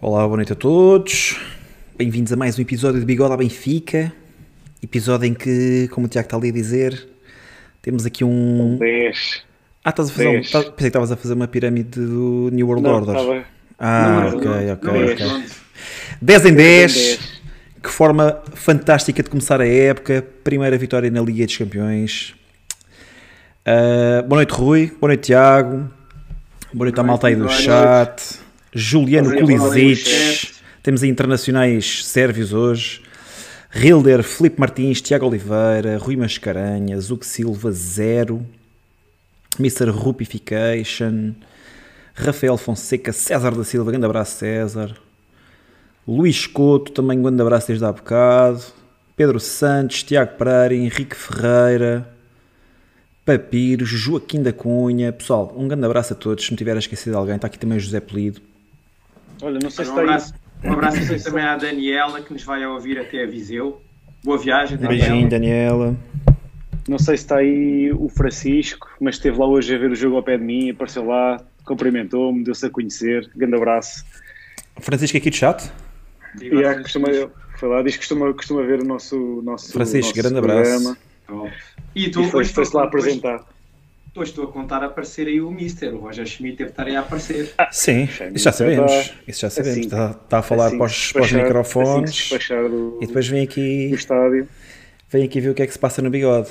Olá, boa noite a todos. Bem-vindos a mais um episódio de Bigode à Benfica. Episódio em que, como o Tiago está ali a dizer, temos aqui um. 10. Ah, estás a fazer. Um... Tá- Pensei que estavas a fazer uma pirâmide do New World Não, Order. estava. Ah, Não, ok, ok, ok. pronto. 10 em 10. 10. Que forma fantástica de começar a época. Primeira vitória na Liga dos Campeões. Ah, boa noite, Rui. Boa noite, Tiago. Boa noite à malta aí do chat. Juliano Kulisic. Temos aí internacionais sérvios hoje. Hilder, Filipe Martins, Tiago Oliveira, Rui Mascarenhas, Zuc Silva, Zero. Mr. Rupification. Rafael Fonseca, César da Silva, grande abraço César. Luís Couto, também um grande abraço desde há bocado. Pedro Santos, Tiago Pereira, Henrique Ferreira, Papiro, Joaquim da Cunha. Pessoal, um grande abraço a todos. Se me tiver a esquecer de alguém, está aqui também o José Pelido. Olha, não sei se Um está aí. abraço, um abraço também à Daniela, que nos vai ouvir até a Viseu. Boa viagem, Daniela. Beijinho, Daniela. Não sei se está aí o Francisco, mas esteve lá hoje a ver o jogo ao pé de mim, apareceu lá, cumprimentou-me, deu-se a conhecer. Grande abraço. Francisco aqui do chat. Digo há, costuma, foi lá, diz que costuma, costuma ver o nosso, nosso, Francisco, nosso grande programa. Top. E tu E foi- hoje foi-se lá apresentar. Hoje estou a contar a aparecer aí o Mister, o Roger Schmidt deve estar aí a aparecer. Sim, Xande, isso já sabemos. está- Isso já sabemos. assim- Está, está a falar Assim para, os, para os microfones Assim do, e depois vem aqui, do estádio. vem aqui ver o que é que se passa no bigode.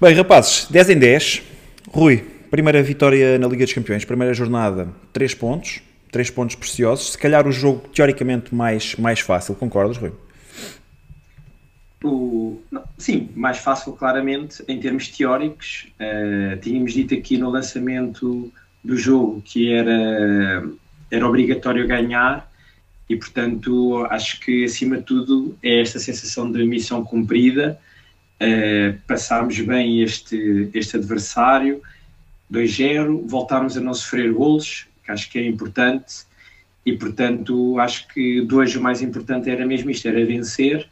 Bem, rapazes, 10 em 10. Rui, primeira vitória na Liga dos Campeões, primeira jornada, 3 pontos. 3 pontos preciosos. Se calhar o jogo teoricamente mais, mais fácil, concordas, Rui? O- sim, mais fácil, claramente, em termos teóricos. Eh, tínhamos dito aqui no lançamento do jogo que era, era obrigatório ganhar, e portanto, acho que acima de tudo é esta sensação de missão cumprida. Eh, passámos bem este, este adversário, 2-0, voltámos a não sofrer golos, que acho que é importante, e portanto, acho que de hoje o mais importante era mesmo isto: era vencer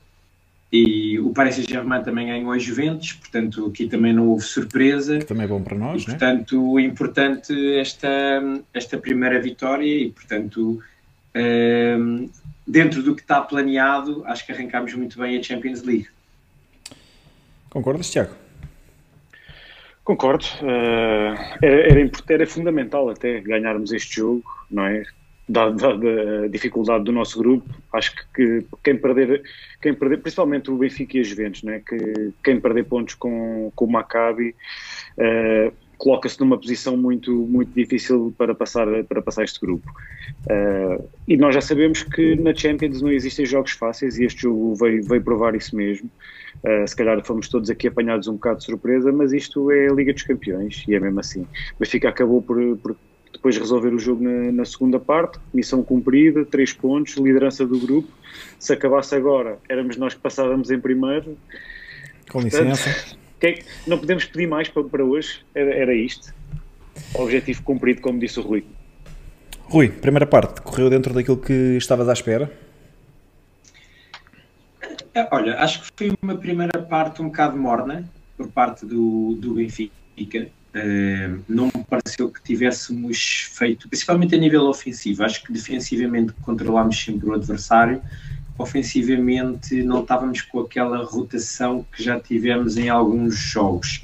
e o Paris Saint-Germain também ganhou a Juventus, portanto aqui também não houve surpresa. Que também é bom para E, nós, não é? portanto, importante esta, esta primeira vitória e, portanto, hum, dentro do que está planeado, acho que arrancámos muito bem a Champions League. Concordas, Tiago? Concordo. eh, era, era, era fundamental até ganharmos este jogo, não é? Dada, a dificuldade do nosso grupo, acho que, que quem, perder, quem perder, principalmente o Benfica e a Juventus, não é? que quem perder pontos com, com o Maccabi eh, coloca-se numa posição muito, muito difícil para passar, para passar este grupo. Eh, e nós já sabemos que na Champions não existem jogos fáceis e este jogo veio, veio provar isso mesmo. Uh, se calhar fomos todos aqui apanhados um bocado de surpresa, mas isto é a Liga dos Campeões e é mesmo assim. O Benfica acabou por, por depois resolver o jogo na, na segunda parte, missão cumprida, três pontos, liderança do grupo. Se acabasse agora, éramos nós que passávamos em primeiro. Com Portanto, licença. que- não podemos pedir mais para, para hoje, era, era isto. Objetivo cumprido, como disse o Rui. Rui, primeira parte, correu dentro daquilo que estavas à espera? É, Olha, acho que foi uma primeira parte um bocado morna por parte do, do Benfica. Eh, não me pareceu que tivéssemos feito, principalmente a nível ofensivo. Acho que defensivamente controlámos sempre o adversário. Ofensivamente não estávamos com aquela rotação que já tivemos em alguns jogos.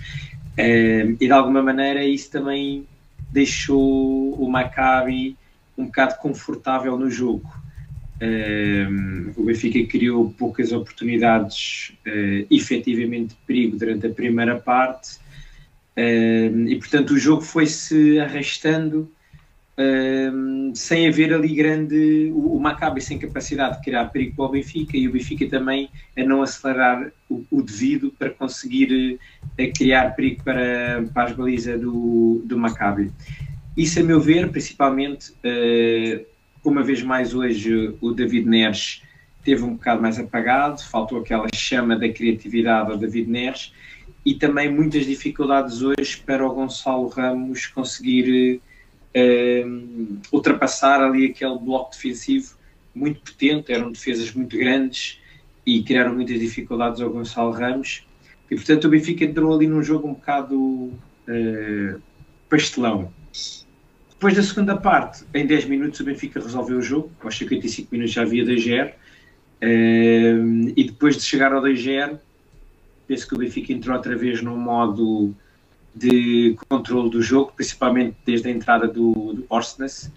Eh, e de alguma maneira isso também deixou o Maccabi um bocado confortável no jogo. Um, o Benfica criou poucas oportunidades, efetivamente de perigo durante a primeira parte, e portanto o jogo foi-se arrastando sem haver ali grande. O, o Maccabi sem capacidade de criar perigo para o Benfica e o Benfica também a não acelerar o, o devido para conseguir uh, criar perigo para, para as balizas do, do Maccabi. Isso, a meu ver, principalmente. Uh, uma vez mais hoje o David Neres teve um bocado mais apagado, faltou aquela chama da criatividade ao David Neres e também muitas dificuldades hoje para o Gonçalo Ramos conseguir eh, ultrapassar ali aquele bloco defensivo muito potente, eram defesas muito grandes e criaram muitas dificuldades ao Gonçalo Ramos. E portanto o Benfica entrou ali num jogo um bocado eh, pastelão. Depois da segunda parte, em 10 minutos o Benfica resolveu o jogo, aos 55 minutos já havia 2-0, uh, e depois de chegar ao 2-0, penso que o Benfica entrou outra vez num modo de controle do jogo, principalmente desde a entrada do, do Orsnes,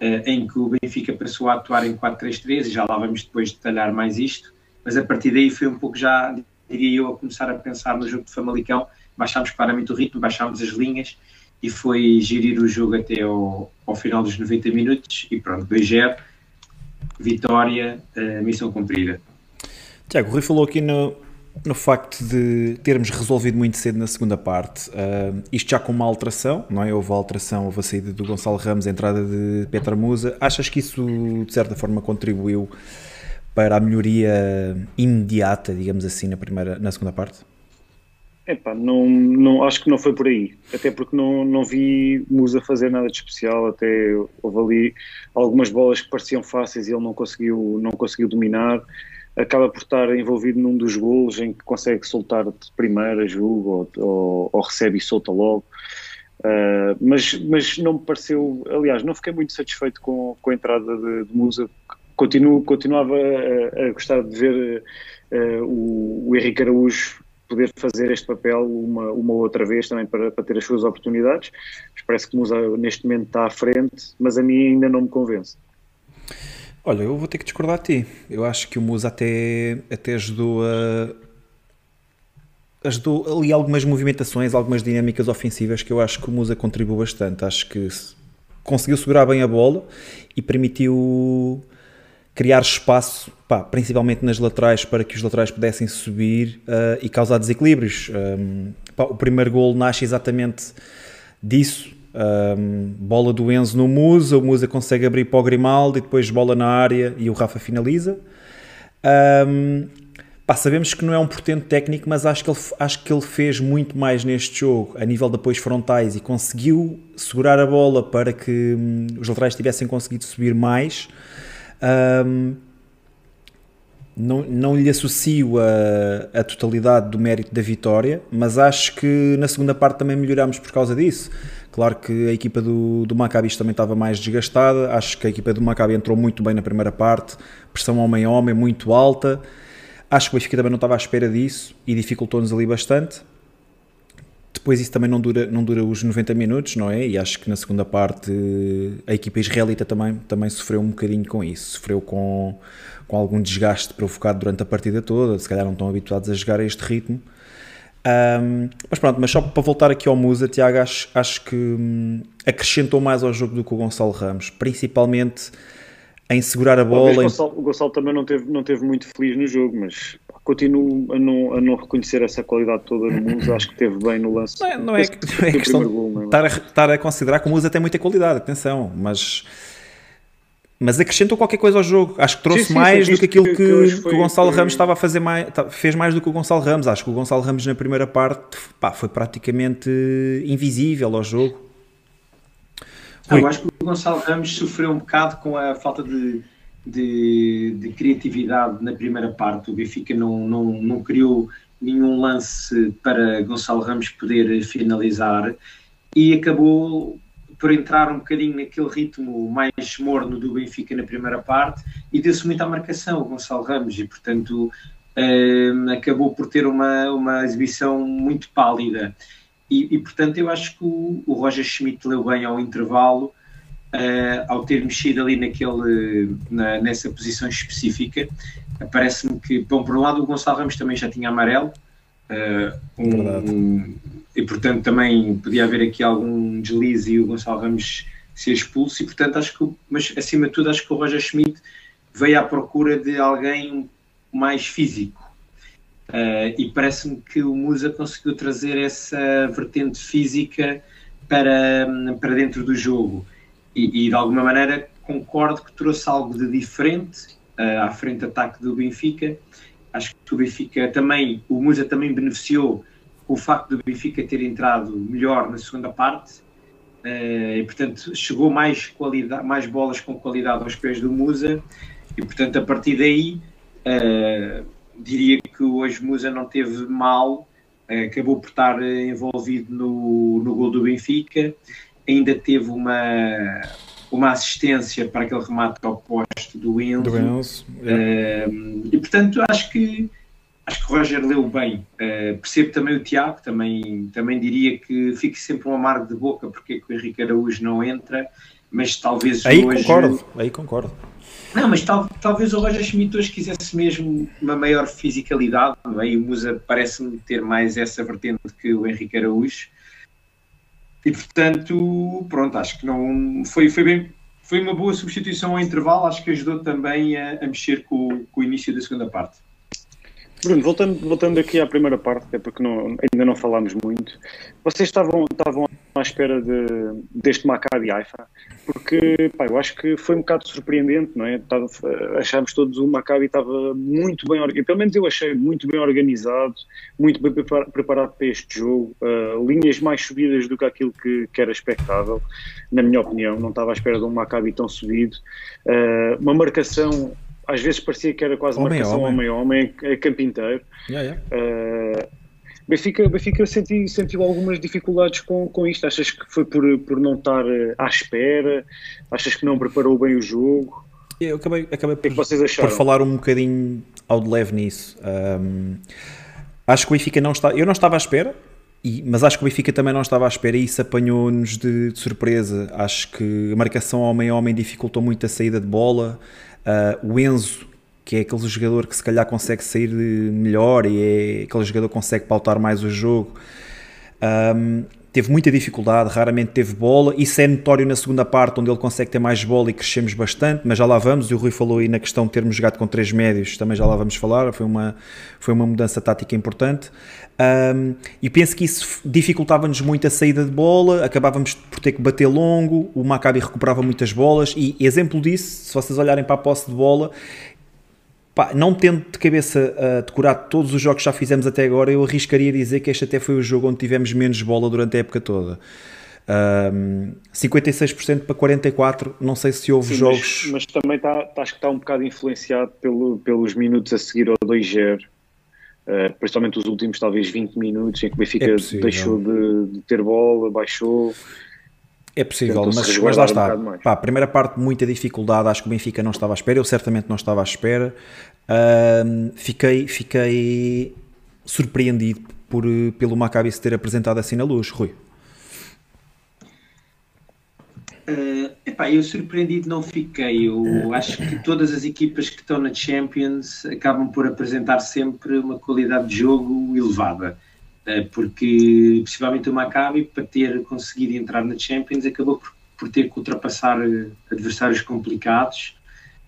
uh, em que o Benfica passou a atuar em 4-3-3, e já lá vamos depois detalhar mais isto, mas a partir daí foi um pouco já, diria eu, a começar a pensar no jogo de Famalicão, baixámos claramente o ritmo, baixámos as linhas, e foi gerir o jogo até ao, ao final dos 90 minutos e pronto, 2-0, vitória, uh, missão cumprida. Tiago, o Rui falou aqui no, no facto de termos resolvido muito cedo na segunda parte, uh, isto já com uma alteração, não é? Houve a alteração, houve a saída do Gonçalo Ramos, a entrada de Petra Musa. Achas que isso de certa forma contribuiu para a melhoria imediata, digamos assim, na, primeira, na segunda parte? Epá, não, não, acho que não foi por aí, até porque não, não vi Musa fazer nada de especial, até houve ali algumas bolas que pareciam fáceis e ele não conseguiu, não conseguiu dominar, acaba por estar envolvido num dos golos em que consegue soltar de primeira, julgo, ou, ou, ou recebe e solta logo, uh, mas, mas não me pareceu, aliás, não fiquei muito satisfeito com, com a entrada de, de Musa, Continuo, continuava a, a gostar de ver uh, o, o Henrique Araújo poder fazer este papel uma, uma outra vez também para, para ter as suas oportunidades. Mas parece que Musa neste momento está à frente, mas a mim ainda não me convence. Olha, eu vou ter que discordar de ti. Eu acho que o Musa até, até ajudou a. Ajudou ali algumas movimentações, algumas dinâmicas ofensivas que eu acho que o Musa contribuiu bastante. Acho que conseguiu segurar bem a bola e permitiu criar espaço, pá, principalmente nas laterais, para que os laterais pudessem subir uh, e causar desequilíbrios. Um, pá, o primeiro gol nasce exatamente disso. Um, bola do Enzo no Musa, o Musa consegue abrir para o Grimaldo e depois bola na área e o Rafa finaliza. Um, pá, sabemos que não é um portento técnico, mas acho que, ele, acho que ele fez muito mais neste jogo, a nível de apoios frontais, e conseguiu segurar a bola para que hum, os laterais tivessem conseguido subir mais. Um, não, não lhe associo a, a, totalidade do mérito da vitória, mas acho que na segunda parte também melhorámos por causa disso. Claro que a equipa do, do Maccabi também estava mais desgastada, acho que a equipa do Maccabi entrou muito bem na primeira parte, pressão homem-homem muito alta. Acho que o Benfica também não estava à espera disso e dificultou-nos ali bastante. Depois isso também não dura, não dura os 90 minutos, não é? E acho que na segunda parte a equipa israelita também, também sofreu um bocadinho com isso. Sofreu com, com algum desgaste provocado durante a partida toda. Se calhar não estão habituados a jogar a este ritmo. Um, mas pronto, mas só para voltar aqui ao Musa, Tiago, acho, acho que hum, acrescentou mais ao jogo do que o Gonçalo Ramos. Principalmente em segurar a bola. O Gonçalo, o Gonçalo também não teve, não teve muito feliz no jogo, mas continuo a não, a não reconhecer essa qualidade toda no Musa. Acho que teve bem no lance. Não é, não é, não é questão gol, estar a, estar a considerar que o Musa tem muita qualidade, atenção, mas. Mas acrescentou qualquer coisa ao jogo. Acho que trouxe sim, sim, mais do que aquilo que, que, que o Gonçalo foi... Ramos estava a fazer mais, fez mais do que o Gonçalo Ramos. Acho que o Gonçalo Ramos na primeira parte pá, foi praticamente invisível ao jogo. Ah, eu acho que o Gonçalo Ramos sofreu um bocado com a falta de, de, de, criatividade na primeira parte. O Benfica não, não, não criou nenhum lance para Gonçalo Ramos poder finalizar e acabou por entrar um bocadinho naquele ritmo mais morno do Benfica na primeira parte e deu-se muito à marcação o Gonçalo Ramos e portanto eh, acabou por ter uma, uma exibição muito pálida. E, e portanto eu acho que o, o Roger Schmidt leu bem ao intervalo uh, ao ter mexido ali naquele, na, nessa posição específica, parece-me que, bom, por um lado, o Gonçalo Ramos também já tinha amarelo, um, um, e portanto também podia haver aqui algum deslize e o Gonçalo Ramos ser expulso, e portanto acho que, mas acima de tudo, acho que o Roger Schmidt veio à procura de alguém mais físico. Uh, e parece-me que o Musa conseguiu trazer essa vertente física para, para dentro do jogo e, e, de alguma maneira concordo que trouxe algo de diferente uh, à frente ataque do Benfica. Acho que o Benfica também, o Musa também beneficiou com o facto do Benfica ter entrado melhor na segunda parte uh, e, portanto, chegou mais, qualidade, mais bolas com qualidade aos pés do Musa e, portanto, a partir daí uh, diria que hoje Musa não teve mal, acabou por estar envolvido no, no gol do Benfica ainda teve uma, uma assistência para aquele remate ao posto do Enzo. Do Enzo yeah. uh, e portanto acho que acho que o Roger leu bem. Uh, percebo também o Tiago, também, também diria que fique sempre um amargo de boca porque é que o Henrique Araújo não entra, mas talvez aí hoje... concordo, aí concordo. Não, mas tal, talvez o Roger Schmidt hoje quisesse mesmo uma maior fisicalidade, não é? e o Musa parece-me ter mais essa vertente que o Henrique Araújo. E portanto, pronto, acho que não foi, foi bem, foi uma boa substituição ao intervalo, acho que ajudou também a, a mexer com, com o início da segunda parte. Bruno, voltando, voltando aqui à primeira parte, é porque não, ainda não falámos muito, vocês estavam, estavam à espera de, deste Maccabi Haifa, porque pá, eu acho que foi um bocado surpreendente, não é? achámos todos o Maccabi estava muito bem organizado, pelo menos eu achei muito bem organizado, muito bem preparado para este jogo, uh, linhas mais subidas do que aquilo que, que, era expectável, na minha opinião, não estava à espera de um Maccabi tão subido, uh, uma marcação às vezes parecia que era quase homem, marcação homem-homem, a campo inteiro. Yeah, yeah. Uh, Benfica, Benfica senti, sentiu algumas dificuldades com, com isto. Achas que foi por, por não estar eh, à espera? Achas que não preparou bem o jogo? Eu acabei, acabei por, por falar um bocadinho ao de leve nisso. Um, acho que o Benfica não está. Eu não estava à espera, e, mas acho que o Benfica também não estava à espera e isso apanhou-nos de, de, surpresa. Acho que a marcação homem-homem dificultou muito a saída de bola. Uh, o Enzo, que é aquele jogador que se calhar consegue sair melhor e é aquele jogador que consegue pautar mais o jogo, um, teve muita dificuldade, raramente teve bola. Isso é notório na segunda parte, onde ele consegue ter mais bola e crescemos bastante, mas já lá vamos. E o Rui falou aí na questão de termos jogado com três médios, também já lá vamos falar. Foi uma, foi uma mudança tática importante. Um, e penso que isso dificultava-nos muito a saída de bola, acabávamos por ter que bater longo, o Maccabi recuperava muitas bolas e exemplo disso, se vocês olharem para a posse de bola, pá, não tendo de cabeça uh, decorado todos os jogos que já fizemos até agora, eu arriscaria dizer que este até foi o jogo onde tivemos menos bola durante a época toda. Um, 56% para 44%, não sei se houve Sim, jogos... Mas, mas também está, acho que está um bocado influenciado pelo, pelos minutos a seguir ao 2-0 Uh, principalmente os últimos talvez 20 minutos em que o Benfica é deixou de, de, ter bola, baixou. É possível, mas, mas lá está. Um Pá, primeira parte, muita dificuldade. Acho que o Benfica não estava à espera. Eu certamente não estava à espera. Uh, fiquei, fiquei surpreendido por, pelo Maccabi se ter apresentado assim na luz, Rui. Uh, epá, eu surpreendido não fiquei. Eu acho que todas as equipas que estão na Champions acabam por apresentar sempre uma qualidade de jogo elevada. Uh, porque, possivelmente, o Maccabi, para ter conseguido entrar na Champions, acabou por, por ter que ultrapassar adversários complicados.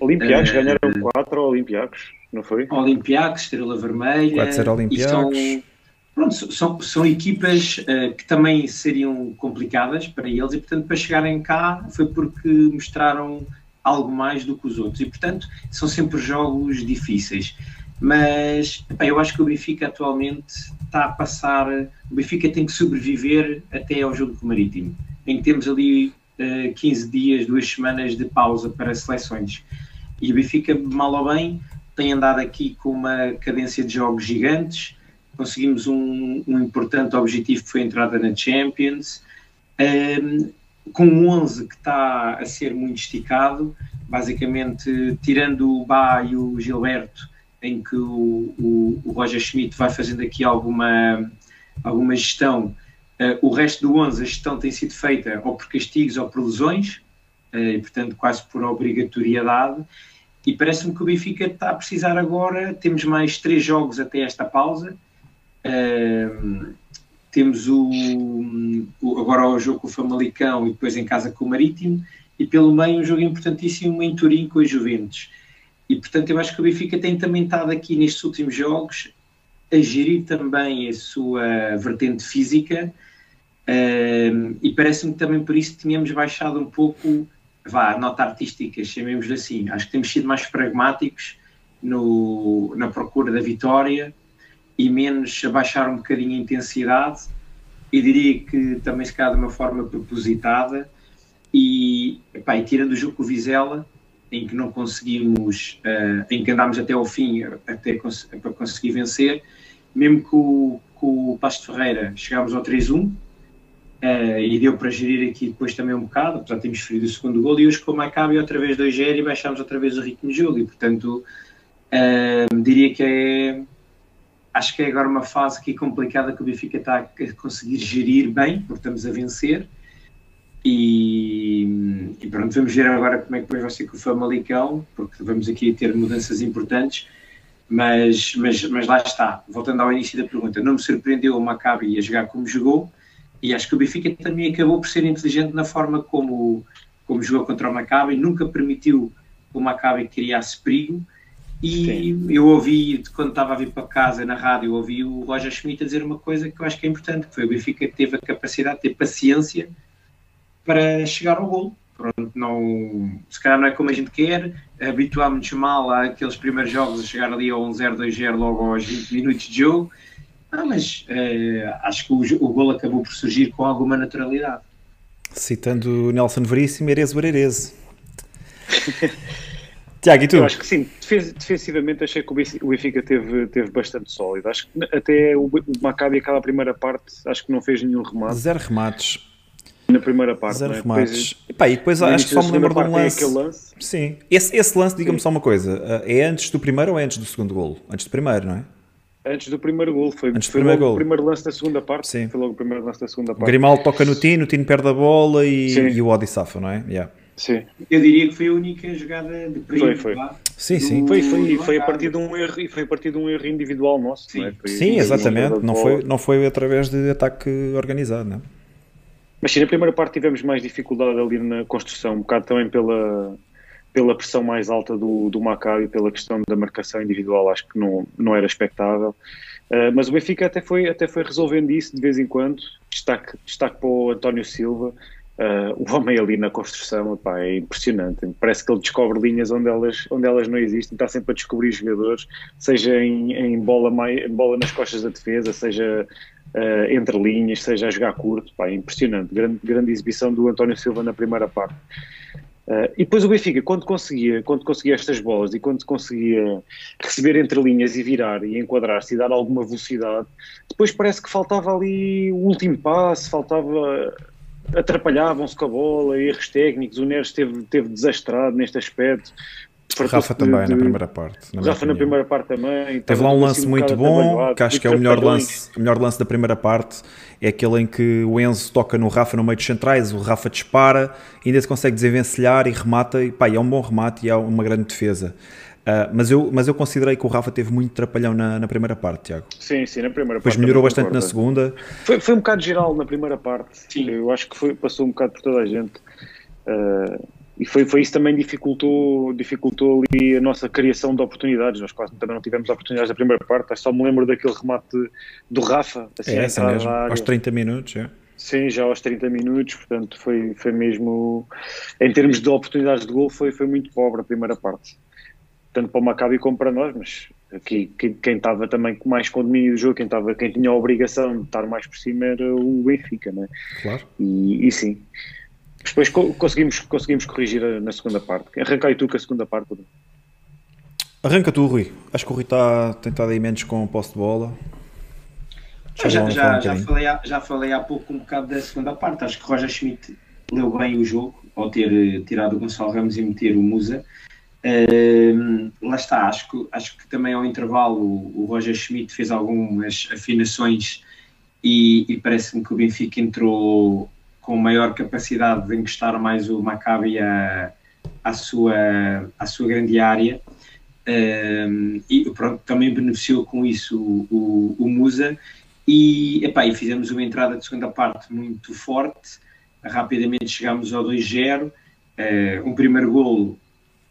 Olympiacos uh, ganharam 4 Olympiacos, não foi? Olympiacos, Estrela Vermelha. Pode ser Olympiacos. Pronto, são, são equipas uh, que também seriam complicadas para eles e, portanto, para chegarem cá foi porque mostraram algo mais do que os outros e, portanto, são sempre jogos difíceis. Mas epá, eu acho que o Benfica atualmente está a passar. O Benfica tem que sobreviver até ao jogo do Marítimo, em que temos ali uh, eh, 15 dias, duas semanas de pausa para seleções. E o Benfica, mal ou bem, tem andado aqui com uma cadência de jogos gigantes conseguimos um, um, importante objetivo que foi a entrada na Champions, um, com um 11 que está a ser muito esticado, basicamente tirando o Bá e o Gilberto, em que o, o, o Roger Schmidt vai fazendo aqui alguma, alguma gestão, uh, o resto do 11 a gestão tem sido feita ou por castigos ou por lesões, uh, portanto quase por obrigatoriedade, e parece-me que o Benfica está a precisar agora, temos mais três jogos até esta pausa, temos o, o, agora o jogo com o Famalicão e depois em casa com o Marítimo, e pelo meio um jogo importantíssimo em Turim com os Juventus. E portanto eu acho que o Benfica tem também estado aqui nestes últimos jogos a gerir também a sua vertente física. E parece-me também por isso tínhamos baixado um pouco vá, a nota artística, chamemos-lhe assim. Acho que temos sido mais pragmáticos no, na procura da vitória e menos abaixar um bocadinho a intensidade. E diria que também se calhar de uma forma propositada. E, epá, e tirando o jogo com o Vizela em que não conseguimos uh, em que andámos até ao fim até cons para conseguir vencer mesmo com, com o Pasto Ferreira chegámos ao 3-1 uh, Uh, e deu para gerir aqui depois também um bocado, apesar de termos ferido o segundo gol, e hoje com o Maccabi outra vez 2-0 e baixámos outra vez o ritmo de jogo, e portanto uh, diria que é acho que é agora uma fase aqui complicada que o Benfica está a conseguir gerir bem, porque estamos a vencer, e, e pronto, vamos ver agora como é que depois vai ser com o Famalicão, porque vamos aqui ter mudanças importantes, mas, mas, mas lá está, voltando ao início da pergunta, não me surpreendeu o Maccabi a jogar como jogou, e acho que o Benfica também acabou por ser inteligente na forma como, como jogou contra o Maccabi, nunca permitiu que o Maccabi criasse perigo. E Sim. eu ouvi, quando estava a vir para casa na rádio, ouvi o Roger Schmidt a dizer uma coisa que eu acho que é importante, que foi o Benfica que teve a capacidade de ter paciência para chegar ao gol. Pronto, não, se calhar não é como a gente quer, habituámos-nos mal àqueles primeiros jogos a chegar ali a um 0-2-0 logo aos 20 minutos de jogo, ah, mas uh, acho que o, o gol acabou por surgir com alguma naturalidade. Citando Nelson Veríssimo, Erez Barerese. Tiago, e tu? Eu acho que sim, defensivamente achei que o Benfica teve, teve bastante sólido. Acho que até o, o Maccabi, aquela primeira parte, acho que não fez nenhum remate. Zero remates. Na primeira parte. Zero é? remates. Depois, e, pá, e depois acho que só me lembro de um lance. lance. Sim. Esse, esse lance, diga-me só uma coisa: é antes do primeiro ou é antes do segundo golo? Antes do primeiro, não é? Antes do primeiro gol, foi, Antes do foi primeiro logo gol. o primeiro lance da segunda parte. Sim. Foi logo o primeiro lance da segunda parte. O Grimaldo toca no Tino, o Tino perde a bola e, e o Odi safa, não é? Yeah. Sim. Eu diria que foi a única jogada de perigo. Foi, foi. Lá, sim, sim. Foi, foi, foi a partir de um erro e foi a partir de um erro individual nosso. Sim, é? sim exatamente. Não foi, não foi através de ataque organizado, não é? Mas sim, na primeira parte tivemos mais dificuldade ali na construção, um bocado também pela, pela pressão mais alta do, do Maccabi, pela questão da marcação individual, acho que não, não era expectável. Uh, mas o Benfica até foi, até foi resolvendo isso de vez em quando. Destaque, destaque para o António Silva, uh, o homem ali na construção, epá, é impressionante. Parece que ele descobre linhas onde elas, onde elas não existem, está sempre a descobrir jogadores, seja em, em bola, mai, bola nas costas da defesa, seja uh, entre linhas, seja a jogar curto. Epá, é impressionante. Grande, grande exibição do António Silva na primeira parte. Uh, e depois o Benfica, quando conseguia, quando conseguia estas bolas e quando conseguia receber entre linhas e virar e enquadrar-se e dar alguma velocidade, depois parece que faltava ali o último passo, faltava. atrapalhavam-se com a bola, erros técnicos. O Neres esteve, esteve desastrado neste aspecto. Rafa também de, na primeira parte. Na Rafa na primeira parte também. Teve lá um lance assim, um muito bom, que acho que é o melhor lance, o melhor lance da primeira parte. É aquele em que o Enzo toca no Rafa no meio dos centrais, o Rafa dispara, ainda se consegue desenvencilhar e remata. E, pá, é um bom remate e é uma grande defesa. Uh, mas, eu, mas eu considerei que o Rafa teve muito trapalhão na, na primeira parte, Tiago. Sim, sim, na primeira Depois parte. Depois melhorou bastante concordo. na segunda. Foi, foi um bocado geral na primeira parte. Sim. Eu acho que foi, passou um bocado por toda a gente. Uh, e foi, foi isso também dificultou, dificultou ali a nossa criação de oportunidades. Nós quase também não tivemos oportunidades da primeira parte. Só me lembro daquele remate do Rafa. Assim, é essa mesmo, aos 30 minutos. É. Sim, já aos 30 minutos. Portanto, foi, foi mesmo. Em termos de oportunidades de gol, foi, foi muito pobre a primeira parte. Tanto para o Maccabi como para nós, mas aqui quem estava também mais com o domínio do jogo, quem, estava, quem tinha a obrigação de estar mais por cima era o Benfica, né? Claro. E, e sim. Depois conseguimos, conseguimos corrigir na segunda parte. Arranca aí tu com a segunda parte. Arranca tu, Rui. Acho que o Rui está tentado aí menos com o posse de bola. Já, já, já, já, falei há, já falei há pouco um bocado da segunda parte. Acho que Roger Schmidt leu bem o jogo ao ter eh, tirado o Gonçalo Ramos e meter o Musa. Uh, lá está, acho que, acho que também ao intervalo o, o Roger Schmidt fez algumas afinações e, e parece-me que o Benfica entrou com maior capacidade de encostar mais o Maccabi à, sua, à sua grande área. Um, e pronto, também beneficiou com isso o, o, o Musa. E, epá, e fizemos uma entrada de segunda parte muito forte, rapidamente chegámos ao 2-0, uh, um primeiro golo,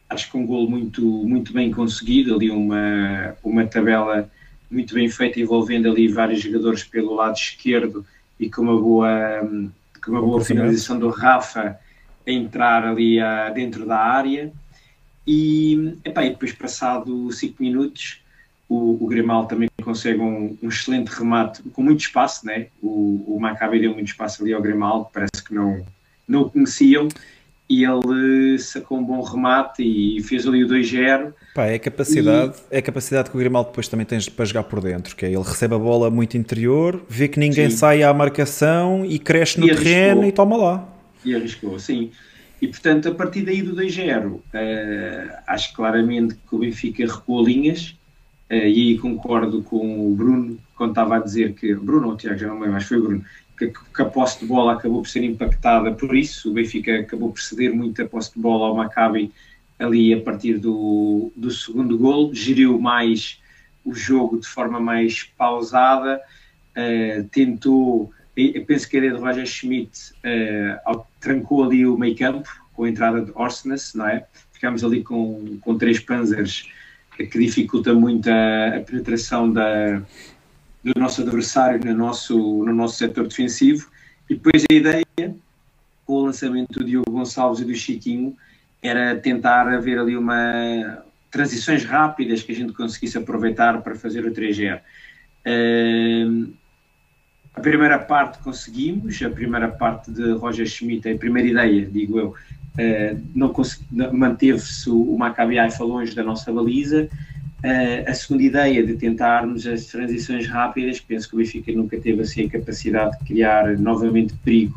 acho que um golo muito, muito bem conseguido, ali uma, uma tabela muito bem feita envolvendo ali vários jogadores pelo lado esquerdo e com uma boa com uma boa finalização do Rafa a entrar ali uh, dentro da área. E, epá, e depois, passado 5 minutos, o, o Grimal também consegue um, um, excelente remate com muito espaço. Né? O, o Maccabi deu muito espaço ali ao Grimal, parece que não, não o conheciam. E ele sacou um bom remate e fez ali o 2-0. Pá, é a capacidade, e... é a capacidade que o Grimaldo depois também tem para jogar por dentro, que é ele recebe a bola muito interior, vê que ninguém sim. sai à marcação e cresce no e terreno e toma lá. E arriscou, sim. E portanto, a partir daí do 2-0, uh, eh, acho claramente que o Benfica recuou linhas, uh, e aí concordo com o Bruno, quando estava a dizer que. Bruno ou Tiago, já não me lembro, mas foi o Bruno, que, que, a posse de bola acabou por ser impactada por isso. O Benfica acabou por ceder muito a posse de bola ao Maccabi ali a partir do, do segundo gol, geriu mais o jogo de forma mais pausada, uh, tentou eu penso que a ideia de Roger Schmidt uh, trancou ali o meio campo com a entrada de Orsnes, não é? Ficámos ali com, com três panzers que dificulta muito a, a penetração da, do nosso adversário no nosso, no nosso setor defensivo. E depois a ideia, com o lançamento do Diogo Gonçalves e do Chiquinho, era tentar haver ali uma transições rápidas que a gente conseguisse aproveitar para fazer o 3G. Uh, a primeira parte conseguimos, a primeira parte de Roger Schmidt, a primeira ideia, digo eu, uh, não manteve-se o, Maccabi Haifa longe da nossa baliza. Uh, a segunda ideia de tentarmos as transições rápidas, penso que o Benfica nunca teve assim a capacidade de criar novamente perigo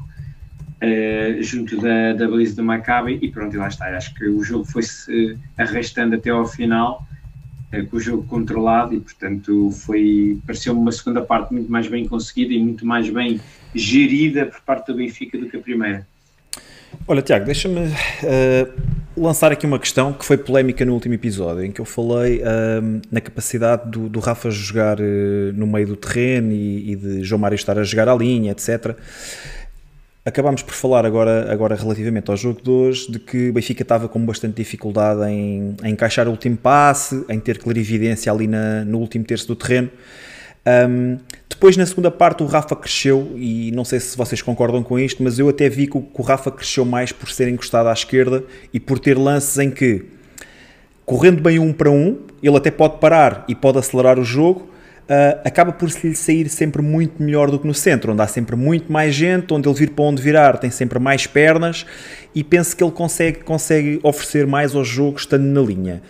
uh, junto da, da baliza do Maccabi e pronto, e lá está. Acho que o jogo foi-se arrastando até ao final eh, com o jogo controlado e, portanto, foi pareceu-me uma segunda parte muito mais bem conseguida e muito mais bem gerida por parte do Benfica do que a primeira. Olha, Tiago, deixa-me uh, lançar aqui uma questão que foi polémica no último episódio, em que eu falei uh, na capacidade do, do Rafa jogar uh, no meio do terreno e, e, de João Mário estar a jogar à linha, etc. Acabámos por falar agora, agora relativamente ao jogo de hoje de que o Benfica estava com bastante dificuldade em, em encaixar o último passe, em ter clarividência ali na, no último terço do terreno. Um, depois, na segunda parte, o Rafa cresceu, e não sei se vocês concordam com isto, mas eu até vi que o, Rafa cresceu mais por ser encostado à esquerda e por ter lances em que, correndo bem um para um, ele até pode parar e pode acelerar o jogo, uh, acaba por se lhe sair sempre muito melhor do que no centro, onde há sempre muito mais gente, onde ele vir para onde virar tem sempre mais pernas e penso que ele consegue, consegue oferecer mais ao jogo estando na linha.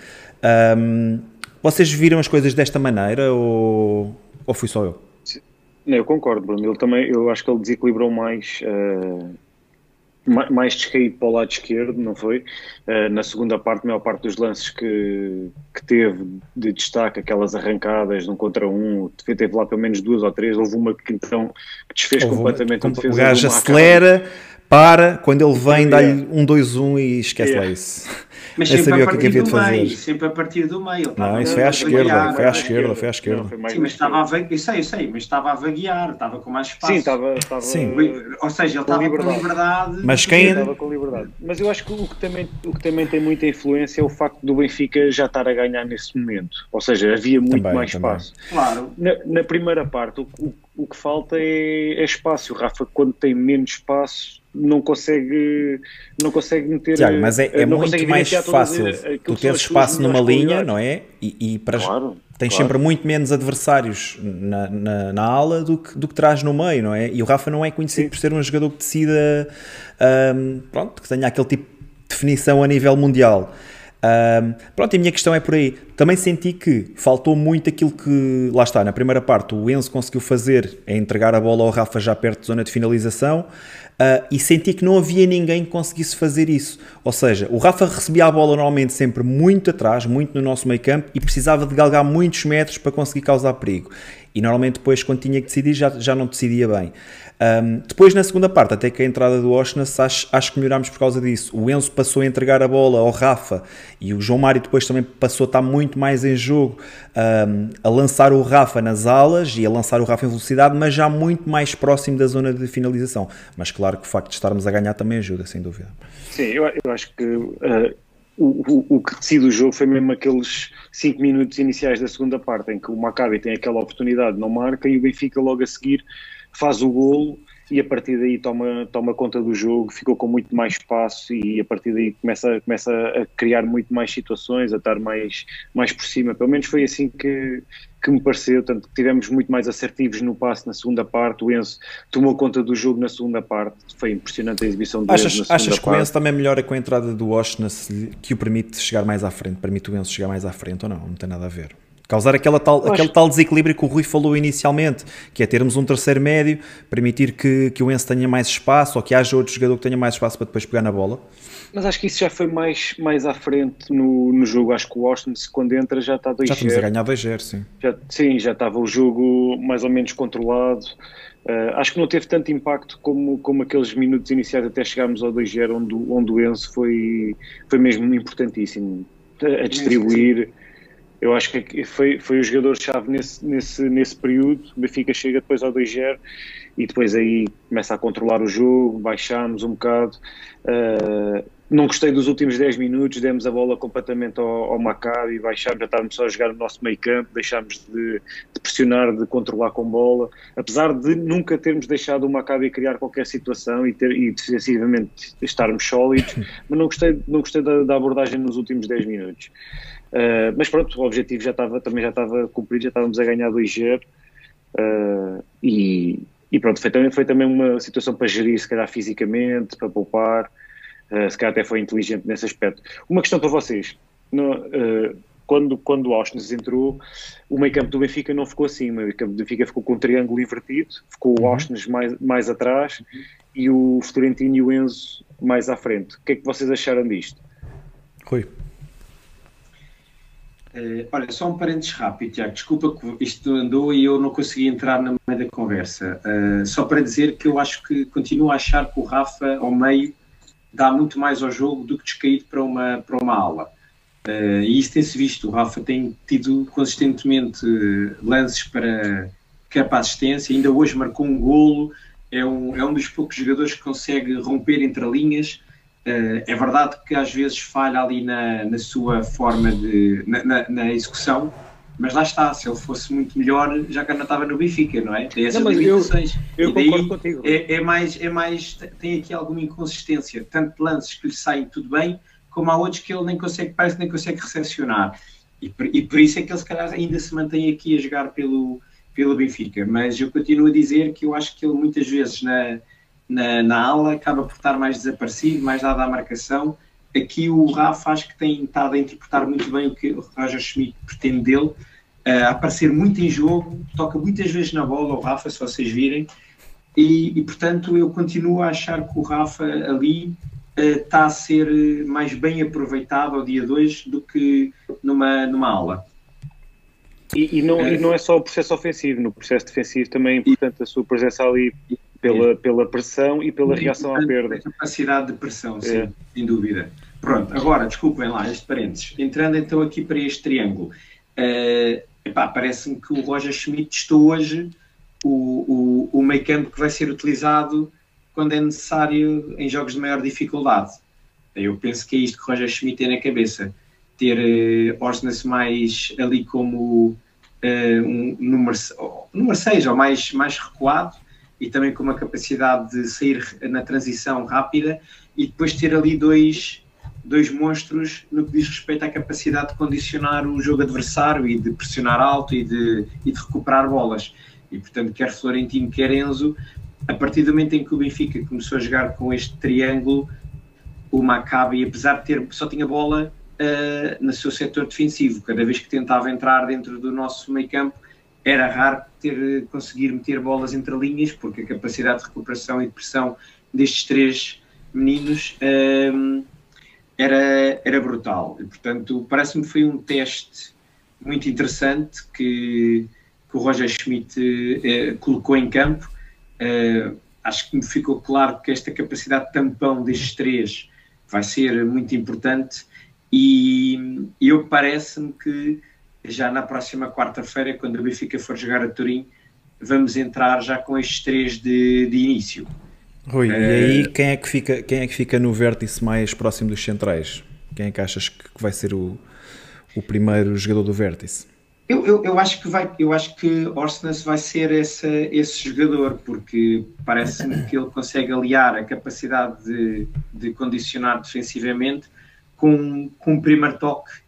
Um, vocês viram as coisas desta maneira ou, ou fui só eu? Não, eu concordo, Bruno. Ele também, eu acho que ele desequilibrou mais uh, mais descaído para o lado esquerdo, não foi? Uh, na segunda parte, a maior parte dos lances que, que teve de destaque, aquelas arrancadas de um contra um, teve lá pelo menos duas ou três, houve uma que então que desfez houve completamente uma, a defesa. O gajo acelera, para, quando ele vem, dá-lhe um 2-1 e esquece yeah. lá isso. Mas sempre sabia a partir o que, é que havia de fazer. Meio, sempre a partir do meio. Não, isso foi à esquerda, foi à esquerda, foi à esquerda. Sim, mas estava a vaguear, eu sei, eu sei, mas estava a vaguear, estava com mais espaço. Sim, estava, estava Sim. Ou seja, ele estava liberdade. com liberdade. Mas quem estava com liberdade. Mas eu acho que o que, também, o que também tem muita influência é o facto do Benfica já estar a ganhar nesse momento. Ou seja, havia muito também, mais também. espaço. Claro. Na, na primeira parte, o, o, o que falta é, é espaço. O Rafa, quando tem menos espaço, não consegue, não consegue meter. Tiago, mas é, é muito mais fácil tu teres espaço numa linha, não é? E, e para, claro, tens claro. sempre muito menos adversários na, na, na, ala do que, do que traz no meio, não é? E o Rafa não é conhecido Sim. por ser um jogador que decida, um, pronto, que tenha aquele tipo de definição a nível mundial. Um, pronto, a minha questão é por aí. Também senti que faltou muito aquilo que, lá está, na primeira parte o Enzo conseguiu fazer, é entregar a bola ao Rafa já perto da zona de finalização. Uh, e senti que não havia ninguém que conseguisse fazer isso. Ou seja, o Rafa recebia a bola normalmente sempre muito atrás, muito no nosso meio campo e precisava de galgar muitos metros para conseguir causar perigo. E normalmente depois, quando tinha que decidir, já, já não decidia bem. Um, depois, na segunda parte, até que a entrada do Oshness, acho, acho que melhorámos por causa disso. O Enzo passou a entregar a bola ao Rafa e o João Mário depois também passou a estar muito mais em jogo, um, a lançar o Rafa nas alas e a lançar o Rafa em velocidade, mas já muito mais próximo da zona de finalização. Mas claro que o facto de estarmos a ganhar também ajuda, sem dúvida. Sim, eu, eu acho que. Uh, o, o, o, que decide o jogo foi mesmo aqueles 5 minutos iniciais da segunda parte, em que o Maccabi tem aquela oportunidade, não marca, e o Benfica logo a seguir faz o golo e a partir daí toma, toma conta do jogo, ficou com muito mais espaço e a partir daí começa, começa a criar muito mais situações, a estar mais, mais por cima. Pelo menos foi assim que, que me pareceu, tanto que tivemos muito mais assertivos no passe na segunda parte, o Enzo tomou conta do jogo na segunda parte, foi impressionante a exibição do achas, Enzo na segunda Achas parte. que o Enzo também melhora com a entrada do Oshness que o permite chegar mais à frente, permite o Enzo chegar mais à frente ou não? Não tem nada a ver. Causar aquela tal, aquele tal desequilíbrio que o Rui falou inicialmente, que é termos um terceiro médio, permitir que, que o Enzo tenha mais espaço ou que haja outro jogador que tenha mais espaço para depois pegar na bola. Mas acho que isso já foi mais, mais à frente no, no jogo. Acho que o Austin, quando entra, já está 2 Já estamos a ganhar 2-0, sim. Já, sim, já estava o jogo mais ou menos controlado. Uh, acho que não teve tanto impacto como, como aqueles minutos iniciais até chegarmos ao 2-0, onde, onde o Enzo foi, foi mesmo importantíssimo a, a distribuir. Eu acho que foi, foi o jogador-chave nesse, nesse, nesse período. O Benfica chega depois ao 2-0 e depois aí começa a controlar o jogo, baixamos um bocado. Uh, não gostei dos últimos 10 minutos, demos a bola completamente ao, ao Maccabi, baixámos, já estávamos só a jogar no nosso meio campo, deixámos de, de, pressionar, de controlar com bola, apesar de nunca termos deixado o Maccabi criar qualquer situação e, ter, e defensivamente estarmos sólidos, mas não gostei, não gostei da, da abordagem nos últimos 10 minutos. Uh, mas pronto, o objetivo já estava, também já estava cumprido, já estávamos a ganhar 2-0 uh, e, e pronto, foi também, foi também uma situação para gerir, se calhar fisicamente, para poupar, uh, se calhar até foi inteligente nesse aspecto. Uma questão para vocês, uh, quando, quando o Austin entrou, o meio campo do Benfica não ficou assim, o meio campo do Benfica ficou com um triângulo invertido, ficou o Austin mais, mais atrás e o Florentino e o Enzo mais à frente. O que é que vocês acharam disto? Rui. Uh, olha, só um parênteses rápido, Tiago. Desculpa que isto andou e eu não consegui entrar na meio da conversa. Uh, só para dizer que eu acho que continuo a achar que o Rafa, ao meio, dá muito mais ao jogo do que descaído para uma, para uma ala. Uh, e isso tem-se visto. O Rafa tem tido consistentemente lances para quer para assistência. Ainda hoje marcou um golo. É um, é um dos poucos jogadores que consegue romper entre linhas. Uh, é verdade que às vezes falha ali na, na sua forma de. Na, na, na, execução, mas lá está, se ele fosse muito melhor, já que não estava no Benfica, não é? Tem essas não, limitações. Eu, eu concordo contigo. É, é, mais, é mais. Tem aqui alguma inconsistência, tanto lances que lhe saem tudo bem, como há outros que ele nem consegue, parece nem consegue recepcionar. E por, e por isso é que ele, se calhar, ainda se mantém aqui a jogar pelo, pelo Benfica. Mas eu continuo a dizer que eu acho que ele muitas vezes na na, na ala, acaba por estar mais desaparecido, mais dado à marcação. Aqui o Rafa acho que tem estado a interpretar muito bem o que o Roger Schmidt pretende dele, uh, a aparecer muito em jogo, toca muitas vezes na bola o Rafa, se vocês virem, e, e portanto eu continuo a achar que o Rafa ali uh, está a ser mais bem aproveitado ao dia 2 do que numa, numa aula. E, e, não, é, e não é só o processo ofensivo, no processo defensivo também é importante a sua presença ali pela, é. pela pressão e pela reação à perda. Capacidade de pressão, sim, é. sem dúvida. Pronto, agora, desculpem lá este parênteses. Entrando então aqui para este triângulo, uh, parece-me que o Roger Schmidt testou hoje o, o, o meio campo que vai ser utilizado quando é necessário em jogos de maior dificuldade. Eu penso que é isto que o Roger Schmidt tem na cabeça. Ter uh, Orsnes mais ali como uh, um número, número 6 ou mais, mais recuado e também com uma capacidade de sair na transição rápida e depois ter ali dois, dois monstros no que diz respeito à capacidade de condicionar o jogo adversário e de pressionar alto e de, e de recuperar bolas. E portanto, quer Florentino, quer Enzo, a partir do momento em que o Benfica começou a jogar com este triângulo, o Maccabi, apesar de ter só tinha bola uh, no seu setor defensivo, cada vez que tentava entrar dentro do nosso meio campo, era raro ter, conseguir meter bolas entre linhas, porque a capacidade de recuperação e de pressão destes três meninos um, era, era brutal. E, portanto, parece-me que foi um teste muito interessante que, que o Roger Schmidt uh, colocou em campo. Uh, acho que me ficou claro que esta capacidade de tampão destes três vai ser muito importante e eu parece-me que já na próxima quarta-feira, quando o Benfica for jogar a Turim, vamos entrar já com estes três de, de início. Rui, uh, e aí eh, quem é, que fica, quem é que fica no vértice mais próximo dos centrais? Quem é que achas que vai ser o, o primeiro jogador do vértice? Eu, eu, eu, acho que vai, eu acho que Orsnes vai ser esse, esse jogador, porque parece-me que ele consegue aliar a capacidade de, de condicionar defensivamente com, com um primeiro toque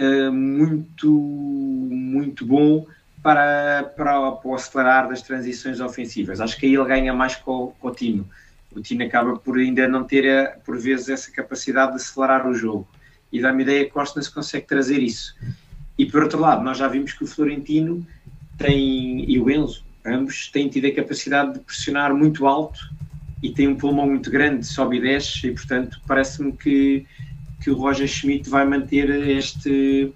uh, muito, muito bom para, para, para o acelerar das transições ofensivas. Acho que aí ele ganha mais com, com o Tino. O Tino acaba por ainda não ter, eh, por vezes, essa capacidade de acelerar o jogo. E dá-me ideia que o Austin consegue trazer isso. E por outro lado, nós já vimos que o Florentino tem, e o Enzo, ambos têm tido a capacidade de pressionar muito alto e tem um pulmão muito grande, sobe e desce, e portanto parece-me que, que o Roger Schmidt vai manter este,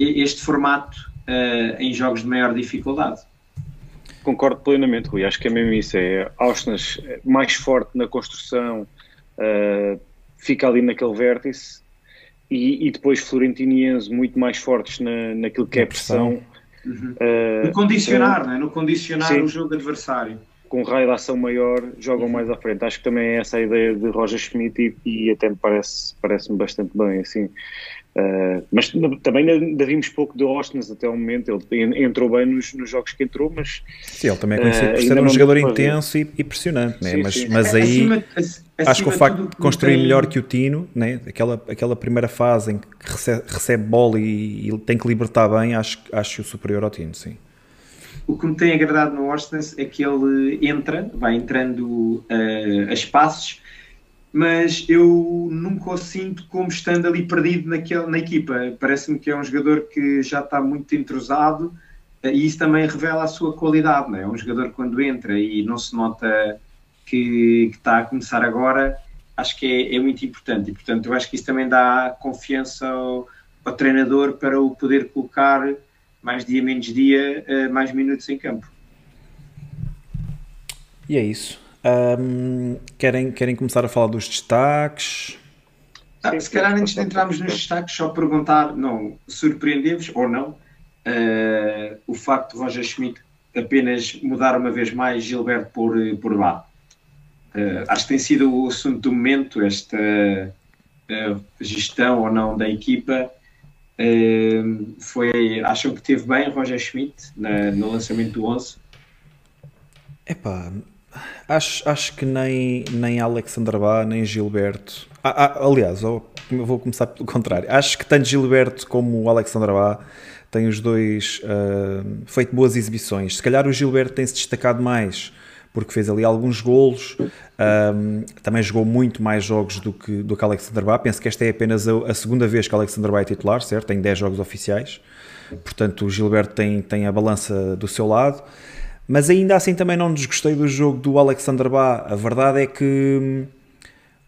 este formato uh, em jogos de maior dificuldade. Concordo plenamente, Rui. Acho que é mesmo isso. É Austin mais forte na construção, uh, fica ali naquele vértice, e, e, depois Florentino e Enzo muito mais fortes na, naquilo que é pressão. Uhum. Uh, no condicionar, né? no condicionar sim. o jogo adversário. Com raio de ação maior, jogam uhum. mais à frente. Acho que também é essa a ideia de Roger Schmidt e, e até me parece, parece-me bastante bem. Assim. Uh, mas também ainda vimos pouco de Austin até o momento. Ele entrou bem nos, nos, jogos que entrou, mas. Sim, ele também é conhecido uh, por ser um jogador intenso e, e, pressionante, né? sim, mas, sim. mas aí acima, acima acho que o facto de construir tem... melhor que o Tino, né? aquela, aquela primeira fase em que recebe, recebe bola e, e, tem que libertar bem, acho, acho superior ao Tino, sim. O que me tem agradado no Austin é que ele entra, vai entrando uh, a espaços mas eu nunca o sinto como estando ali perdido naquele, na equipa. Parece-me que é um jogador que já está muito entrosado eh, e isso também revela a sua qualidade. Não é? é um jogador que quando entra e não se nota que, que está a começar agora, acho que é, é, muito importante. E portanto, eu acho que isso também dá confiança ao, ao treinador para o poder colocar mais dia menos dia, eh, mais minutos em campo. E é isso. Um, querem, querem começar a falar dos destaques? Ah, se calhar antes de entrarmos nos destaques, só perguntar, não, surpreendeu-vos ou não uh, o facto de Roger Schmidt apenas mudar uma vez mais Gilberto por, por Bá? Uh, acho que tem sido o assunto do momento, esta uh, gestão ou não da equipa. Uh, foi, acham que teve bem Roger Schmidt na, no lançamento do 11? Epá, Acho, acho que nem, nem Alexandre Bá, nem Gilberto. Ah, ah, aliás, eu vou começar pelo contrário. Acho que tanto Gilberto como Alexandre Bá têm os dois uh, feito boas exibições. Se calhar o Gilberto tem se destacado mais porque fez ali alguns golos, um, também jogou muito mais jogos do que, do que Alexander Bá. Penso que esta é apenas a, a segunda vez que Alexander Bá é titular, certo? Tem 10 jogos oficiais, portanto o Gilberto tem, tem a balança do seu lado. Mas ainda assim também não desgostei do jogo do Alexander Bá. A verdade é que hum,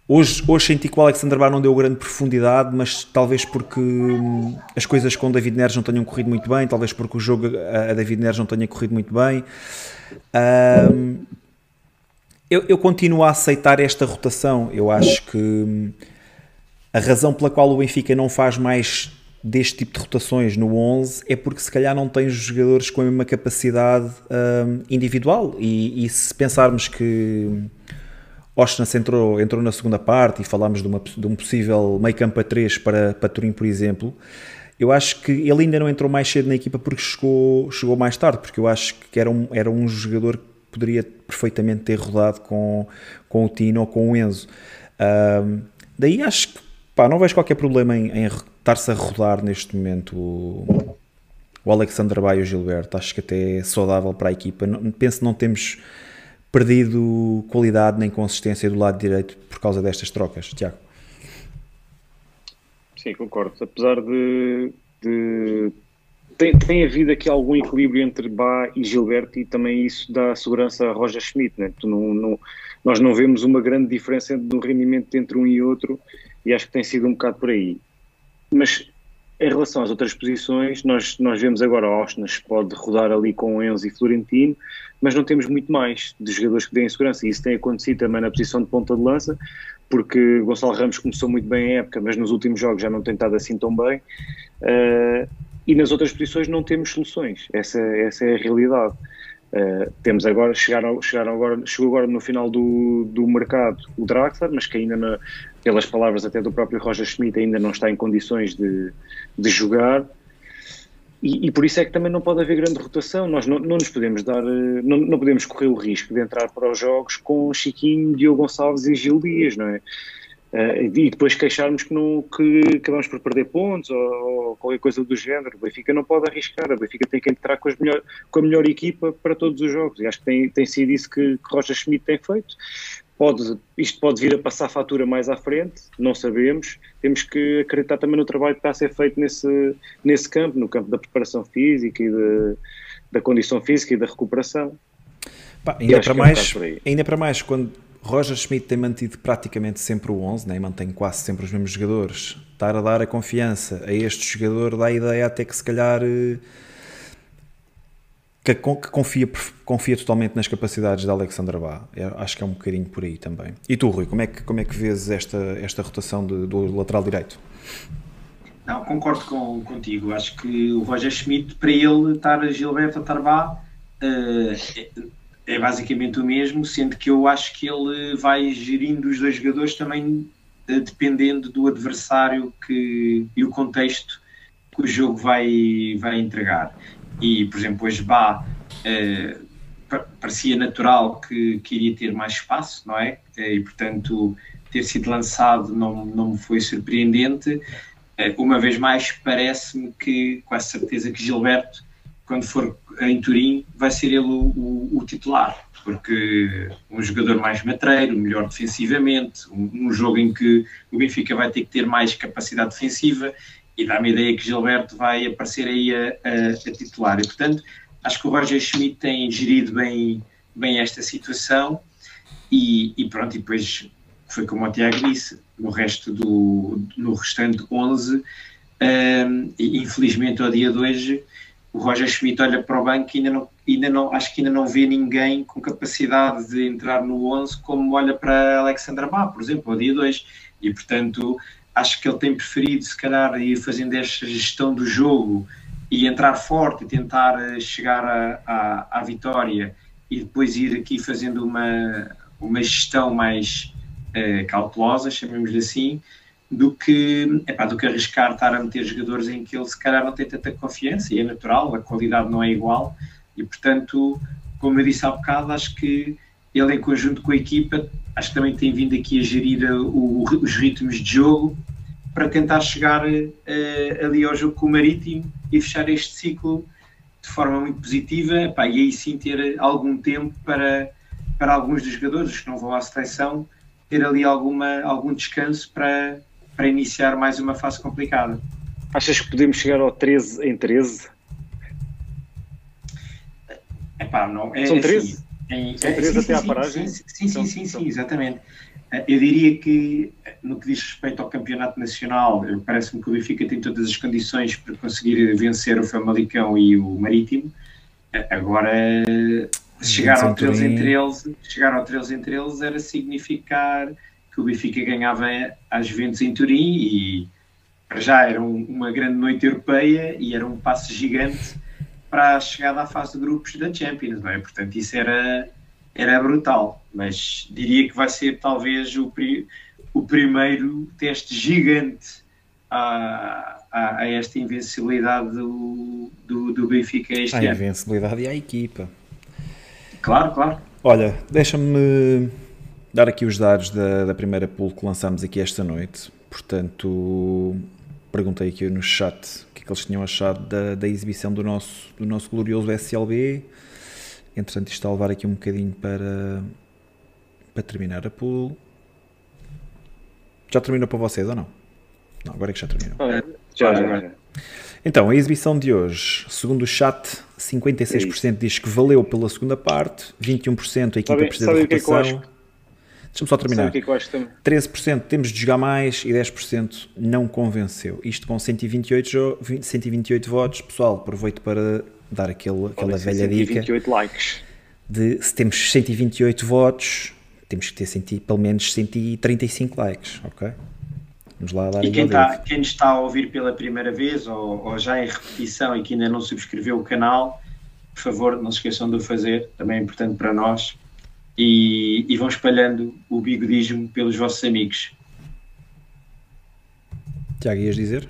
hoje, hoje senti que o Alexander Bá não deu grande profundidade, mas talvez porque hum, as coisas com David Neres não tenham corrido muito bem, talvez porque o jogo a David Neres não tenha corrido muito bem. Um, eu, eu, continuo a aceitar esta rotação. Eu acho que hum, a razão pela qual o Benfica não faz mais deste tipo de rotações no 11 é porque se calhar não tem jogadores com a mesma capacidade um, individual e, e, se pensarmos que Oshness entrou, entrou na segunda parte e falámos de, uma, de um possível meio campo a 3 para, para Turim, por exemplo, eu acho que ele ainda não entrou mais cedo na equipa porque chegou, chegou mais tarde, porque eu acho que era um, era um jogador que poderia perfeitamente ter rodado com, com o Tino ou com o Enzo. Um, daí acho que pá, não vejo qualquer problema em, em estar-se a rodar neste momento o, o Bay e o Gilberto. Acho que até é saudável para a equipa. Não, penso que não temos perdido qualidade nem consistência do lado direito por causa destas trocas. Tiago. Sim, concordo. Apesar de, de tem, tem havido aqui algum equilíbrio entre Bá e Gilberto e também isso dá segurança a Roger Schmidt. Né? Não, não, nós não vemos uma grande diferença no rendimento entre um e outro e acho que tem sido um bocado por aí. Mas em relação às outras posições, nós, nós vemos agora Osnas pode rodar ali com Enzo e Florentino, mas não temos muito mais de jogadores que deem segurança. E isso tem acontecido também na posição de ponta de lança, porque Gonçalo Ramos começou muito bem a época, mas nos últimos jogos já não tem estado assim tão bem. Uh, e nas outras posições não temos soluções. Essa, essa é a realidade. Uh, temos agora, chegaram, chegaram agora, chegou agora no final do, do mercado o Draxler, mas que ainda na, pelas palavras até do próprio Roger Schmidt, ainda não está em condições de, de jogar. E, e, por isso é que também não pode haver grande rotação. Nós não, não nos podemos dar, eh, não, não, podemos correr o risco de entrar para os jogos com Chiquinho, Diogo Gonçalves e Gil Dias, não é? Uh, e depois queixarmos que, não, que acabamos por perder pontos ou, ou, qualquer coisa do género. O Benfica não pode arriscar, o Benfica tem que entrar com, melhor, com a melhor equipa para todos os jogos. E acho que tem, tem sido isso que, que Roger Schmidt tem feito. Pode, isto pode vir a passar fatura mais à frente, não sabemos. Temos que acreditar também no trabalho que está a ser feito nesse, nesse campo, no campo da preparação física e de, da condição física e da recuperação. Pá, ainda, para mais, é um ainda para mais, quando Roger Schmidt tem mantido praticamente sempre o 11, né? mantém quase sempre os mesmos jogadores. Estar a dar a confiança a este jogador dá a ideia até que se calhar eh, que, que confia, confia totalmente nas capacidades da Alexandra Bá. É, acho que é um bocadinho por aí também. E tu, Rui, como é que, como é que vês esta, esta rotação de, do lateral direito? Não, concordo com, contigo. Acho que o Roger Schmidt, para ele estar Gilberto Tarbá, uh, é basicamente o mesmo, sendo que eu acho que ele vai gerindo os dois jogadores também eh, dependendo do adversário que, e o contexto que o jogo vai, vai entregar. E, por exemplo, hoje Bá eh, parecia natural que, que iria ter mais espaço, não é? Eh, e, portanto, ter sido lançado não, não me foi surpreendente. Eh, uma vez mais, parece-me que, com a certeza que Gilberto quando for em Turim, vai ser ele o, o, o titular, porque um jogador mais matreiro, melhor defensivamente, um, um, jogo em que o Benfica vai ter que ter mais capacidade defensiva e dá-me a ideia que Gilberto vai aparecer aí a, a, a, titular. E, portanto, acho que o Roger Schmidt tem gerido bem, bem esta situação e, e pronto, e depois foi como o Tiago disse, no resto do no restante 11, um, infelizmente ao dia de hoje o Roger Schmidt olha para o banco e ainda não, ainda não, acho que ainda não vê ninguém com capacidade de entrar no 11 como olha para Alexandra Bá, por exemplo, ao dia 2. E, portanto, acho que ele tem preferido, se calhar, ir fazendo esta gestão do jogo e entrar forte e tentar eh, chegar à vitória e depois ir aqui fazendo uma, uma gestão mais uh, cautelosa, chamemos-lhe assim, do que, epá, do que arriscar estar a meter jogadores em que ele se calhar não tem tanta confiança e é natural, a qualidade não é igual e portanto, como eu disse há bocado, acho que ele em conjunto com a equipa, acho que também tem vindo aqui a gerir o, os ritmos de jogo para tentar chegar uh, ali ao jogo com o Marítimo e fechar este ciclo de forma muito positiva epá, e aí sim ter algum tempo para, para alguns dos jogadores que não vão à seleção ter ali alguma, algum descanso para, para iniciar mais uma fase complicada. Achas que podemos chegar ao 13 em 13? Epá, não, é, São 13? Assim, em, São 13 sim, até sim, à paragem? Sim, sim, então, sim, sim, exatamente. Eh, eu diria que, no que diz respeito ao campeonato nacional, parece-me que o Benfica tem todas as condições para conseguir vencer o Famalicão e o Marítimo. Eh, agora, chegar ao 13 entre eles, chegar ao 13 entre eles era significar que o Benfica ganhava às Juventus em Turim e para já era um, uma grande noite europeia e era um passo gigante para a chegada à fase de grupos da Champions, não é? Portanto, isso era, era brutal, mas diria que vai ser talvez o, pri, o primeiro teste gigante a, a, a esta invencibilidade do, do, do Benfica este a ano. A invencibilidade e a equipa. Claro, claro. Olha, deixa-me dar aqui os dados da, da primeira pool que lançámos aqui esta noite. Portanto, perguntei aqui no chat que, é eles tinham achado da, da exibição do nosso, do nosso glorioso SLB. Entretanto, isto está a levar aqui um bocadinho para, para terminar a pool. Já terminou para vocês ou não? Não, agora é que já terminou. já, já, já. Então, a exibição de hoje, segundo o chat, 56% é diz que valeu pela segunda parte, 21% a equipa sabe, precisa sabe de rotação. Deixa-me só terminar. Que é que 13% temos de jogar mais e 10% não convenceu. Isto com 128, 128 votos. Pessoal, aproveito para dar aquele, aquela velha 128 dica. likes. De se temos 128 votos, temos que ter 100, pelo menos 135 likes, ok? Vamos lá dar E quem, está, quem está a ouvir pela primeira vez ou, ou já em repetição e que ainda não subscreveu o canal, por favor, não se esqueçam de o fazer, também é importante para nós e, e vão espalhando o bigodismo pelos vossos amigos. Tiago, ias dizer?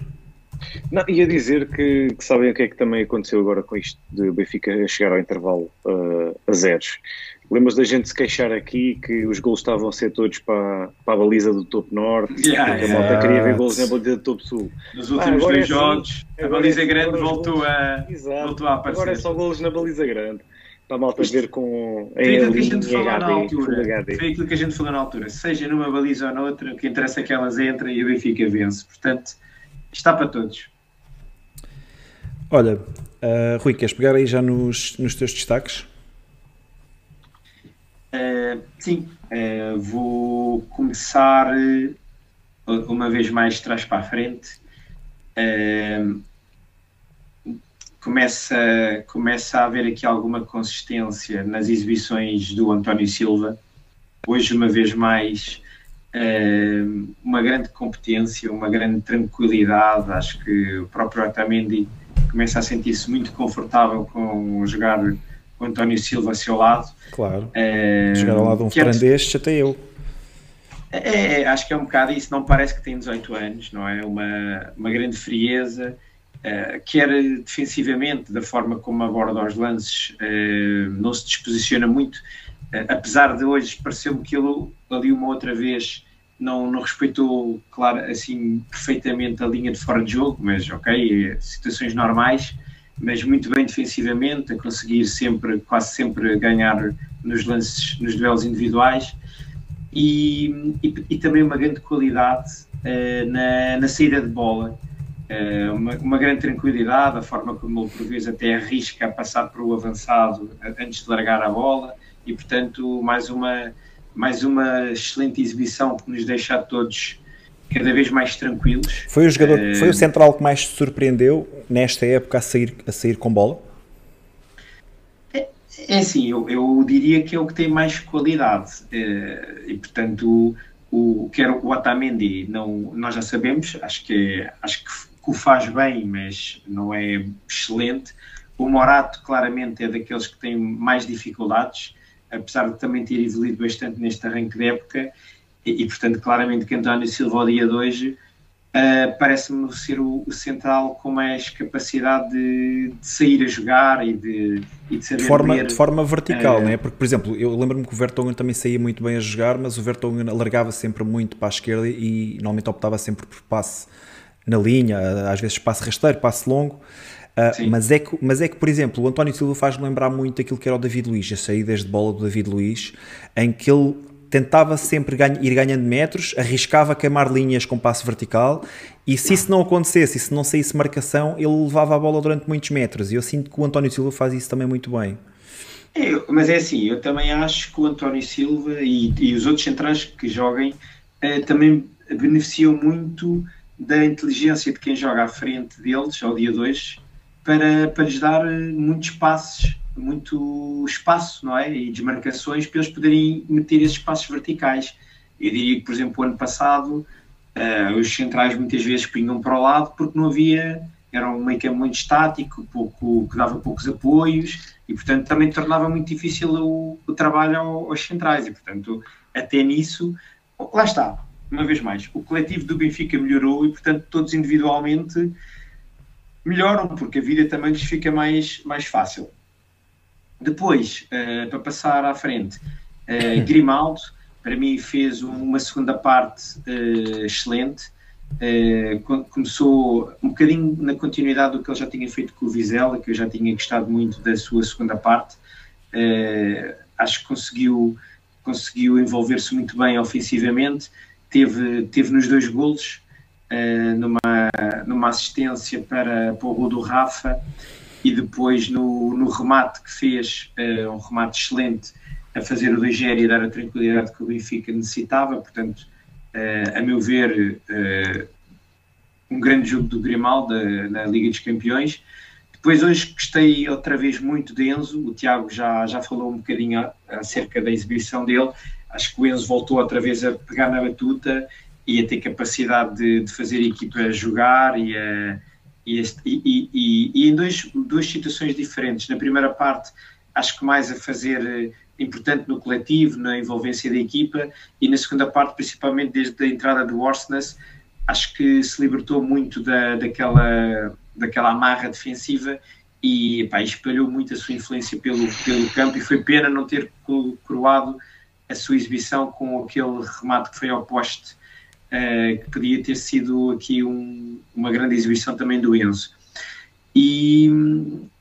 Não, ia dizer que, que, sabem o que é que também aconteceu agora com isto de Benfica chegar ao intervalo uh, a zeros. Lembras da gente se queixar aqui que os gols estavam a ser todos para, para a baliza do topo norte, yeah, porque yeah. a malta queria ver gols na baliza do topo sul. Nos últimos ah, dois é jogos, assim, a baliza é grande voltou, a, voltou a aparecer. Agora é só gols na baliza grande. Para a malta Isto, ver com a foi aquilo que a gente falou HD, na altura. Foi aquilo que a gente falou na altura. Seja numa baliza ou noutra, o que interessa é que elas entrem e o Benfica vence. Portanto, está para todos. Olha, uh, Rui, queres pegar aí já nos, nos teus destaques? Uh, sim, uh, vou começar uma vez mais de trás para a frente. Começa, começa a haver aqui alguma consistência nas exibições do António Silva. Hoje, uma vez mais, uma grande competência, uma grande tranquilidade. Acho que o próprio Otamendi começa a sentir-se muito confortável com jogar o António Silva a seu lado. Claro. É, jogar ao lado de um veterano destes, até eu. É, é, acho que é um bocado isso. Não parece que tem 18 anos, não é? Uma, uma grande frieza. Uh, quer defensivamente, da forma como aborda os lances, uh, não se disposiciona muito. Uh, apesar de hoje pareceu-me que ele ali uma outra vez não, não respeitou, claro, assim, perfeitamente a linha de fora de jogo, mas ok, é situações normais, mas muito bem defensivamente, a conseguir sempre, quase sempre ganhar nos lances, nos duelos individuais e, e, e também uma grande qualidade na, na saída de bola. Uh, uma, uma, grande tranquilidade, a forma como ele por vezes até arrisca a passar para o avançado antes de largar a bola e portanto mais uma mais uma excelente exibição que nos deixa a todos cada vez mais tranquilos. Foi o jogador, uh, foi o central que mais te surpreendeu nesta época a sair, a sair com bola? É, é assim, eu, eu diria que é o que tem mais qualidade uh, e portanto o, quer o Otamendi não, nós já sabemos, acho que, acho que, que o faz bem, mas não é excelente. O Morato claramente é daqueles que têm mais dificuldades apesar de também ter evoluído bastante neste arranque de época, e, e portanto, claramente que António Silva, ao dia de hoje, uh, parece-me ser o, o, central com mais capacidade de, de, sair a jogar e de, e de saber de forma, ler, de forma vertical, uh, né? porque, por exemplo, eu lembro-me que o Vertonghen também saía muito bem a jogar, mas o Vertonghen alargava sempre muito para a esquerda e normalmente optava sempre por passe na linha, às vezes passe rasteiro, passe longo. Uh, mas, é que, mas é que, por exemplo, o António Silva faz-me lembrar muito aquilo que era o David Luiz, as saídas de bola do David Luiz, em que ele tentava sempre ganha, ir ganhando metros, arriscava queimar linhas com passo vertical e se isso não acontecesse, e se não saísse marcação, ele levava a bola durante muitos metros. E eu sinto que o António Silva faz isso também muito bem. É, mas é assim, eu também acho que o António Silva e, e os outros centrais que joguem eh, também beneficiam muito da inteligência de quem joga à frente deles ao dia 2 para, para lhes dar eh, muitos passos, muito espaço, não é? E desmarcações para eles poderem meter esses passos verticais. Eu diria que, por exemplo, o ano passado, uh, os centrais muitas vezes pinham para o lado porque não havia, era um meio campo muito estático, pouco, que dava poucos apoios e, portanto, também tornava muito difícil o, o trabalho aos centrais. E, portanto, até nisso, lá está, uma vez mais, o coletivo do Benfica melhorou e, portanto, todos individualmente melhoram, porque a vida também lhes fica mais, mais fácil. Depois, uh, para passar à frente, uh, Grimaldo, para mim, fez uma segunda parte uh, excelente. começou um bocadinho na continuidade do que ele já tinha feito com o Vizela, que eu já tinha gostado muito da sua segunda parte. acho que conseguiu, conseguiu envolver-se muito bem ofensivamente. Teve, teve nos dois golos, uh, numa, numa assistência para, para o gol do Rafa e depois no, no remate que fez, uh, um remate excelente a fazer o 2 e dar a tranquilidade que o Benfica necessitava, portanto, uh, a meu ver, um grande jogo do Grimaldo na Liga dos Campeões. Depois hoje gostei outra vez muito de Enzo, o Tiago já, já falou um bocadinho acerca da exibição dele, acho que o Enzo voltou outra vez a pegar na batuta e a ter capacidade de, de fazer a equipa jogar e, a, e, este, e, e, e, em dois, duas situações diferentes. Na primeira parte, acho que mais a fazer eh, importante no coletivo, na envolvência da equipa, e na segunda parte, principalmente desde a entrada do Orsnes, acho que se libertou muito da, daquela, daquela amarra defensiva e pá, espalhou muito a sua influência pelo, pelo campo e foi pena não ter coroado a sua exibição com aquele remate que foi ao poste uh, que podia ter sido aqui um, uma grande exibição também do Enzo. E,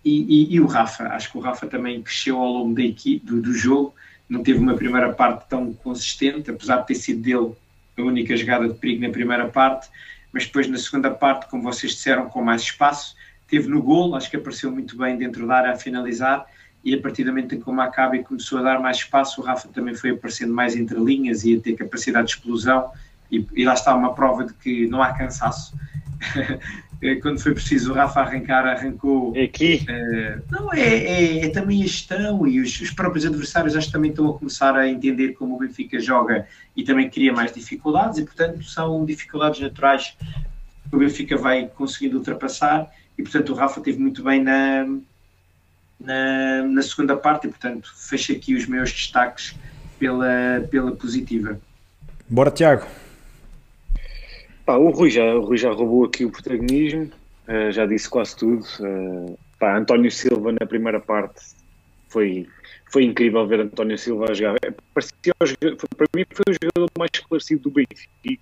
e, e, o Rafa, acho que o Rafa também cresceu ao longo da equipe, do, do jogo não teve uma primeira parte tão consistente, apesar de ter sido dele a única jogada de perigo na primeira parte, mas depois na segunda parte, como vocês disseram, com mais espaço, teve no gol, acho que apareceu muito bem dentro da área a finalizar, e a partir do momento em que o Maccabi começou a dar mais espaço, o Rafa também foi aparecendo mais entre linhas e a ter capacidade de explosão, e, e lá está uma prova de que não há cansaço. É, quando foi preciso o Rafa arrancar, arrancou. É aqui? Uh, não, é, é, é, também a gestão e os, os, próprios adversários acho que também estão a começar a entender como o Benfica joga e também cria mais dificuldades e, portanto, são dificuldades naturais que o Benfica vai conseguindo ultrapassar e, portanto, o Rafa teve muito bem na, na, na segunda parte e, portanto, fecho aqui os meus destaques pela, pela positiva. Bora, Tiago. Pá, o, Rui já, o Rui já roubou aqui o protagonismo, uh, já disse quase tudo. Uh, pá, António Silva na primeira parte foi, foi incrível ver António Silva a jogar. É, parecia, para mim foi o jogador mais esclarecido do Benfica.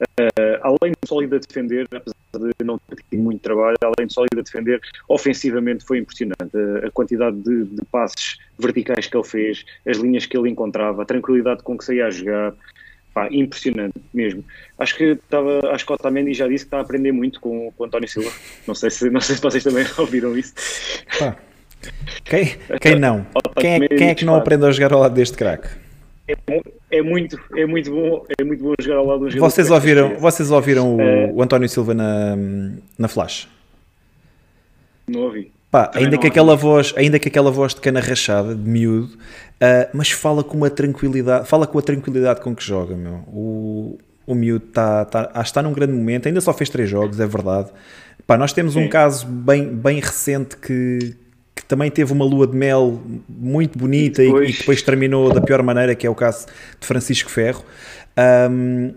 Uh, além de sólido a defender, apesar de não ter tido muito trabalho, além de sólido a defender, ofensivamente foi impressionante. A, a quantidade de, de, passes verticais que ele fez, as linhas que ele encontrava, a tranquilidade com que saía a jogar. Pá, impressionante mesmo. Acho que estava, acho que o Otamendi já disse que está a aprender muito com, com o António Silva. Não sei se, não sei se vocês também ouviram isso. Pá. Quem, quem não? Quem é, quem é que não aprende a jogar ao lado deste craque? É, é, muito, é muito bom, é muito bom jogar ao lado do jogador. Vocês ouviram, vocês ouviram o, é... o António Silva na, na Flash? Não ouvi. Pá, ainda que, aquela voz, ainda que aquela voz de cana rachada, de miúdo, uh, mas fala com uma tranquilidade, fala com a tranquilidade com que joga, meu. O, o miúdo está, tá, acho está num grande momento, ainda só fez três jogos, é verdade. Pá, nós temos Sim. um caso bem, bem recente que também teve uma lua de mel muito bonita e depois... E, e depois terminou da pior maneira, que é o caso de Francisco Ferro. Um,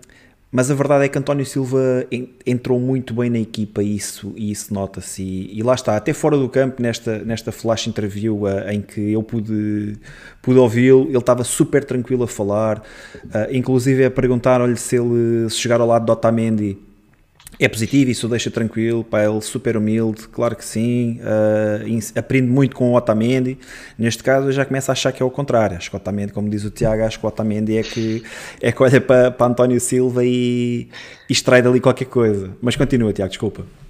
mas a verdade é que António Silva entrou muito bem na equipa e isso, e isso nota-se. E, e, lá está, até fora do campo, nesta, nesta flash interview uh, em que eu pude, pude ouvi-lo, ele estava super tranquilo a falar, uh, inclusive a perguntar-lhe se ele se chegar ao lado de Otamendi é positivo, isso o deixa tranquilo, pá, ele super humilde, claro que sim, uh, aprende muito com o Otamendi, neste caso eu já começo a achar que é o contrário, acho que o Otamendi, como diz o Tiago, acho que o Otamendi é que, é que olha para, para António Silva e, e extrai dali qualquer coisa, mas continua Tiago, desculpa.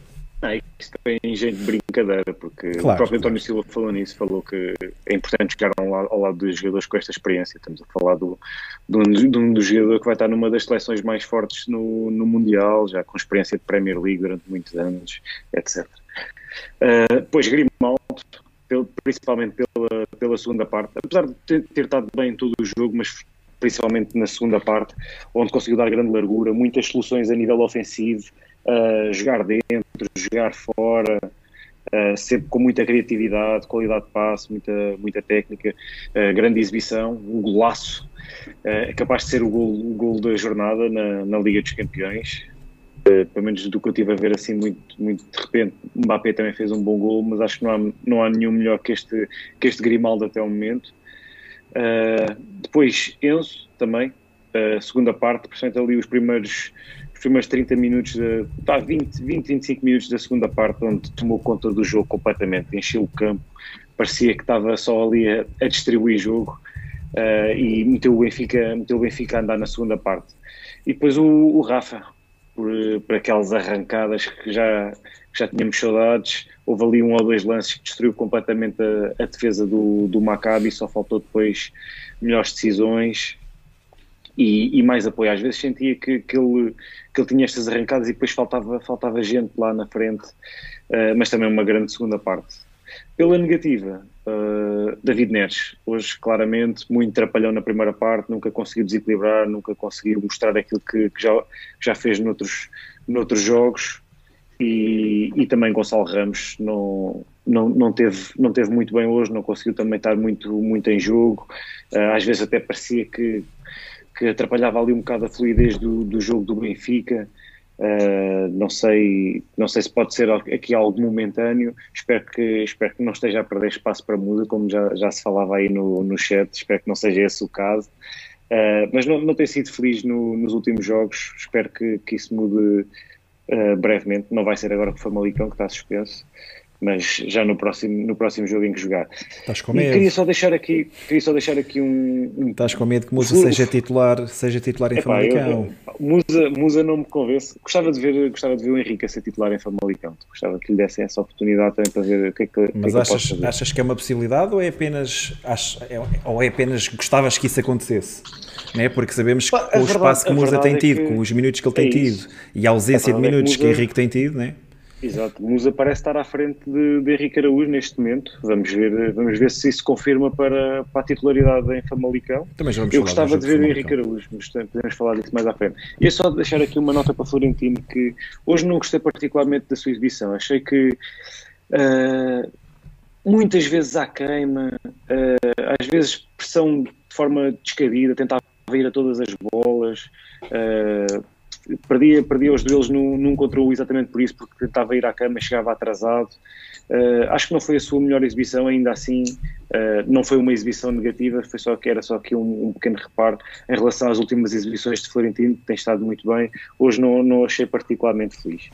Não, isto é jeito de brincadeira, porque claro, o próprio António Silva falou nisso, falou que é importante jogar ao lado, ao lado dos jogadores com esta experiência. Estamos a falar do, de, um, de um dos jogadores que vai estar numa das seleções mais fortes no, no Mundial, já com experiência de Premier League durante muitos anos, etc. Uh, depois Grimaldo, principalmente pela, pela segunda parte, apesar de ter, ter estado bem em todo o jogo, mas principalmente na segunda parte, onde conseguiu dar grande largura, muitas soluções a nível ofensivo, uh, jogar dentro, jogar fora, uh, sempre com muita criatividade, qualidade de passe, muita, muita técnica, uh, grande exibição, um golaço, é capaz de ser o gol, o gol da jornada na, na Liga dos Campeões. pelo menos do que eu estive a ver assim muito, muito de repente, Mbappé também fez um bom gol, mas acho que não há, não há nenhum melhor que este, que este Grimaldo até o momento. depois Enzo também, segunda parte, portanto ali os primeiros primeiros 30 minutos, de, tá, 20, 20, 25 minutos da segunda parte, onde tomou conta do jogo completamente, encheu o campo, parecia que estava só ali a, a distribuir jogo uh, e meteu o, Benfica, meteu o Benfica a andar na segunda parte. E depois o, o Rafa, por, por aquelas arrancadas que já, que já tínhamos saudades, houve ali um ou dois lances que destruiu completamente a, a defesa do, do Maccabi, só faltou depois melhores decisões e, e, mais apoio. Às vezes sentia que, que, ele, que ele tinha estas arrancadas e depois faltava, faltava gente lá na frente, uh, mas também uma grande segunda parte. Pela negativa, uh, David Neres, hoje claramente muito trapalhão na primeira parte, nunca conseguiu desequilibrar, nunca conseguiu mostrar aquilo que, que já, já fez noutros, noutros jogos e, e também Gonçalo Ramos não, não, não, teve, não teve muito bem hoje, não conseguiu também estar muito, muito em jogo, uh, às vezes até parecia que que atrapalhava ali um bocado a fluidez do, do jogo do Benfica. Uh, não sei não sei se pode ser aqui algo momentâneo. Espero que espero que não esteja a perder espaço para muda como já, já se falava aí no, no chat. Espero que não seja esse o caso. Uh, mas não, não tem sido feliz no, nos últimos jogos. Espero que, que isso mude uh, brevemente. Não vai ser agora com o Famalicão que está suspenso mas já no próximo, no próximo jogo em que jogar. Estás com medo? E queria só deixar aqui, queria só deixar aqui um, um... Estás com medo que Musa seja titular, seja titular em Epá, Famalicão? Eu, Musa, Musa não me convence. Gostava de ver, gostava de ver o Henrique a ser titular em Famalicão. Gostava que lhe dessem essa oportunidade também para ver o que é que, Mas que é achas, que achas que é uma possibilidade ou é apenas achas, é, ou é apenas gostavas que isso acontecesse? Não é? Porque sabemos que com o verdade, espaço que Musa tem é tido, é que, com os minutos que ele tem é tido e a ausência a de minutos que, Musa... que Henrique tem tido, não é? Exato, Musa parece estar à frente de, de Henrique Araújo neste momento. Vamos ver, vamos ver se isso confirma para, para a titularidade em Famalicão. Também já vamos Eu gostava de ver o Henrique Araújo, mas podemos falar disso mais à frente. E é só deixar aqui uma nota para Florentino que hoje não gostei particularmente da sua exibição. Achei que uh, muitas vezes à queima, uh, às vezes pressão de forma descabida, tentava ir a todas as bolas. Uh, perdia, perdia os duelos num, num contra o exatamente por isso, porque tentava ir à cama chegava atrasado. Uh, acho que não foi a sua melhor exibição, ainda assim uh, não foi uma exibição negativa, foi só que era só aqui um, um, pequeno reparo em relação às últimas exibições de Florentino, que tem estado muito bem. Hoje não, não achei particularmente feliz.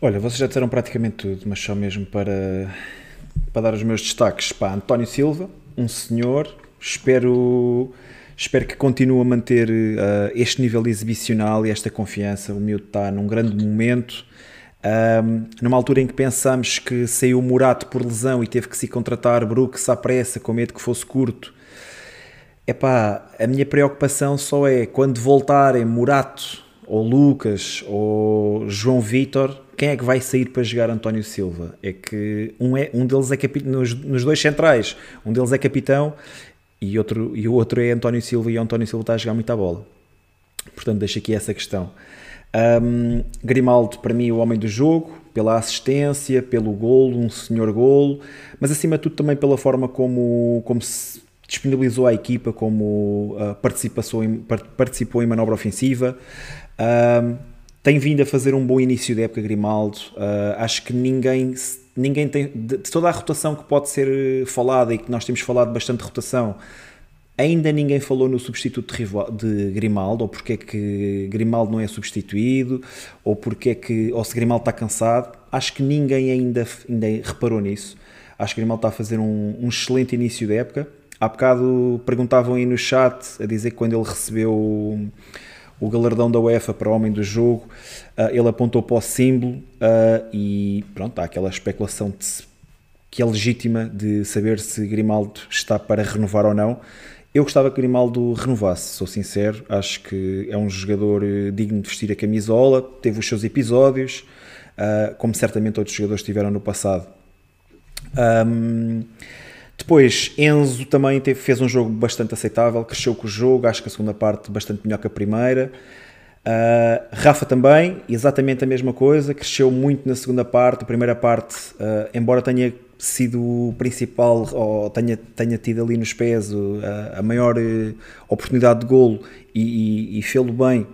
Olha, vocês já disseram praticamente tudo, mas só mesmo para, para dar os meus destaques. Para António Silva, um senhor, espero Espero que continue a manter uh, este nível exibicional e esta confiança. O miúdo está num grande momento. Um, numa altura em que pensamos que saiu Murato por lesão e teve que se contratar Brooks à pressa, com medo que fosse curto. Epá, a minha preocupação só é quando voltarem Murato ou Lucas ou João Vitor, quem é que vai sair para jogar António Silva? É que um, é, um deles é capitão, nos, nos dois centrais, um deles é capitão e, outro, e o outro é António Silva e o António Silva está a jogar muita bola. Portanto, deixo aqui essa questão. Um, Grimaldo, para mim, o homem do jogo, pela assistência, pelo golo, um senhor golo, mas acima de tudo também pela forma como, como se disponibilizou a equipa, como uh, participou, em, participou em manobra ofensiva. Um, tem vindo a fazer um bom início de época, Grimaldo. Uh, acho que ninguém ninguém tem. De, toda a rotação que pode ser eh, falada e que nós temos falado bastante rotação, ainda ninguém falou no substituto de, de Grimaldo, ou porque é que Grimaldo não é substituído, ou porque é que. ou se Grimaldo está cansado. Acho que ninguém ainda, ainda reparou nisso. Acho que Grimaldo está a fazer um, um excelente início da época. Há bocado perguntavam aí no chat a dizer que quando ele recebeu o galardão da UEFA para o homem do jogo, uh, ele apontou para o símbolo uh, e pronto, há aquela especulação de, que é legítima de saber se Grimaldo está para renovar ou não. Eu gostava que Grimaldo renovasse, sou sincero, acho que é um jogador eh, digno de vestir a camisola, teve os seus episódios, uh, como certamente outros jogadores tiveram no passado. Um, depois, Enzo também teve, fez um jogo bastante aceitável, cresceu com o jogo, acho que a segunda parte bastante melhor que a primeira. Uh, Rafa também, exatamente a mesma coisa, cresceu muito na segunda parte. A primeira parte, uh, embora tenha sido o principal, ou tenha, tenha tido ali nos pés uh, a maior oportunidade de golo e, e, e fê-lo bem,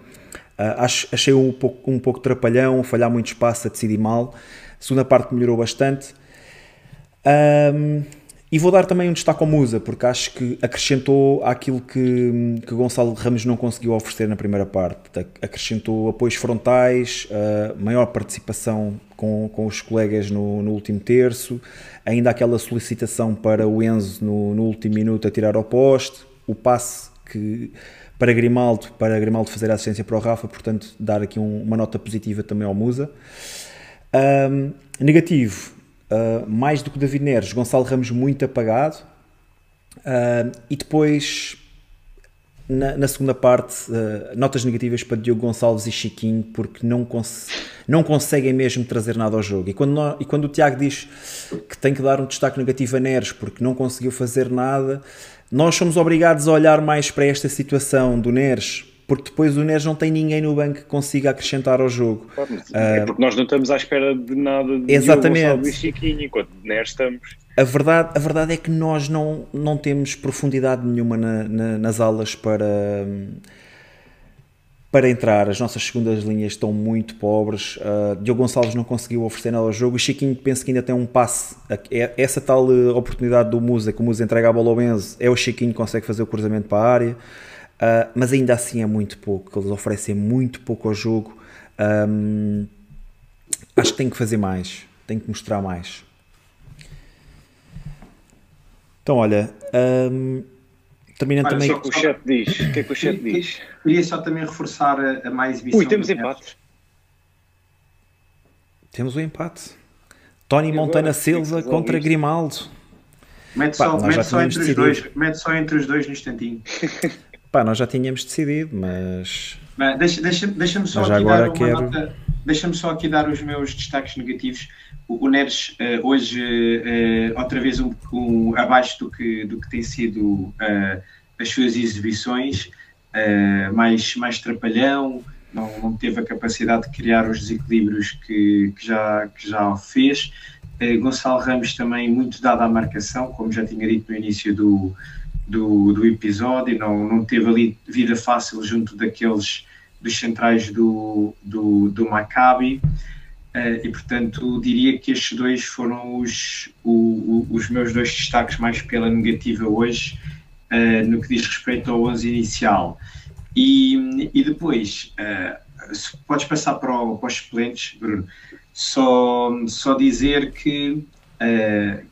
acho, achei um pouco, um pouco trapalhão, falhar muito espaço, a decidir mal. A segunda parte melhorou bastante. Um, e vou dar também um destaque ao Musa, porque acho que acrescentou aquilo que, que Gonçalo Ramos não conseguiu oferecer na primeira parte. Acrescentou apoios frontais, uh, maior participação com, com os colegas no, no, último terço, ainda aquela solicitação para o Enzo no, no último minuto a tirar ao poste, o passe que para Grimaldo, para Grimaldo fazer a assistência para o Rafa, portanto dar aqui um, uma nota positiva também ao Musa. Um, negativo, Uh, mais do que David Neres, Gonçalo Ramos muito apagado. Uh, e depois, na, na segunda parte, uh, notas negativas para Diogo Gonçalves e Chiquinho, porque não, cons não conseguem mesmo trazer nada ao jogo. E quando, e quando o Tiago diz que tem que dar um destaque negativo a Neres porque não conseguiu fazer nada, nós somos obrigados a olhar mais para esta situação do Neres porque depois o Neres não tem ninguém no banco que consiga acrescentar ao jogo. É porque nós não estamos à espera de nada de Exatamente. e Chiquinho, enquanto Neres estamos. A verdade, a verdade é que nós não, não temos profundidade nenhuma na, na, nas aulas para, para entrar. As nossas segundas linhas estão muito pobres. Uh, Diogo Gonçalves não conseguiu oferecer nada ao jogo. O Chiquinho penso que ainda tem um passe. É, essa tal uh, oportunidade do Musa, que o Musa entrega a bola ao Benzo, é o Chiquinho que consegue fazer o cruzamento para a área. Uh, mas ainda assim é muito pouco. Eles oferecem muito pouco ao jogo. Um, acho que tem que fazer mais. Tem que mostrar mais. Então, olha, um, terminando olha, também. O que o chat diz? O que é que o chat diz? Queria só também reforçar a, a mais exibição. Ui, temos empate. Temos o um empate. Tony Montana Silva contra Grimaldo. Mete só, Pá, mete só entre decidido. os dois, mete só entre os dois no instantinho. Pá, nós já tínhamos decidido, mas. mas deixa, deixa, deixa-me só, aqui dar uma quero... nota. Deixa-me só aqui dar os meus destaques negativos o, Neres uh, hoje uh, outra vez um, um, abaixo do que, do que tem sido uh, as suas exibições, mais, mais trapalhão, não, não, teve a capacidade de criar os desequilíbrios que, que já, que já fez. Gonçalo Ramos também muito dado à marcação, como já tinha dito no início do, do, do episódio, não, não teve ali vida fácil junto daqueles dos centrais do, do, do Maccabi. Uh, e portanto diria que estes dois foram os, o, o, os meus dois destaques mais pela negativa hoje uh, no que diz respeito ao 11 inicial e, e depois uh, podes passar para, o, para os suplentes Bruno só, só dizer que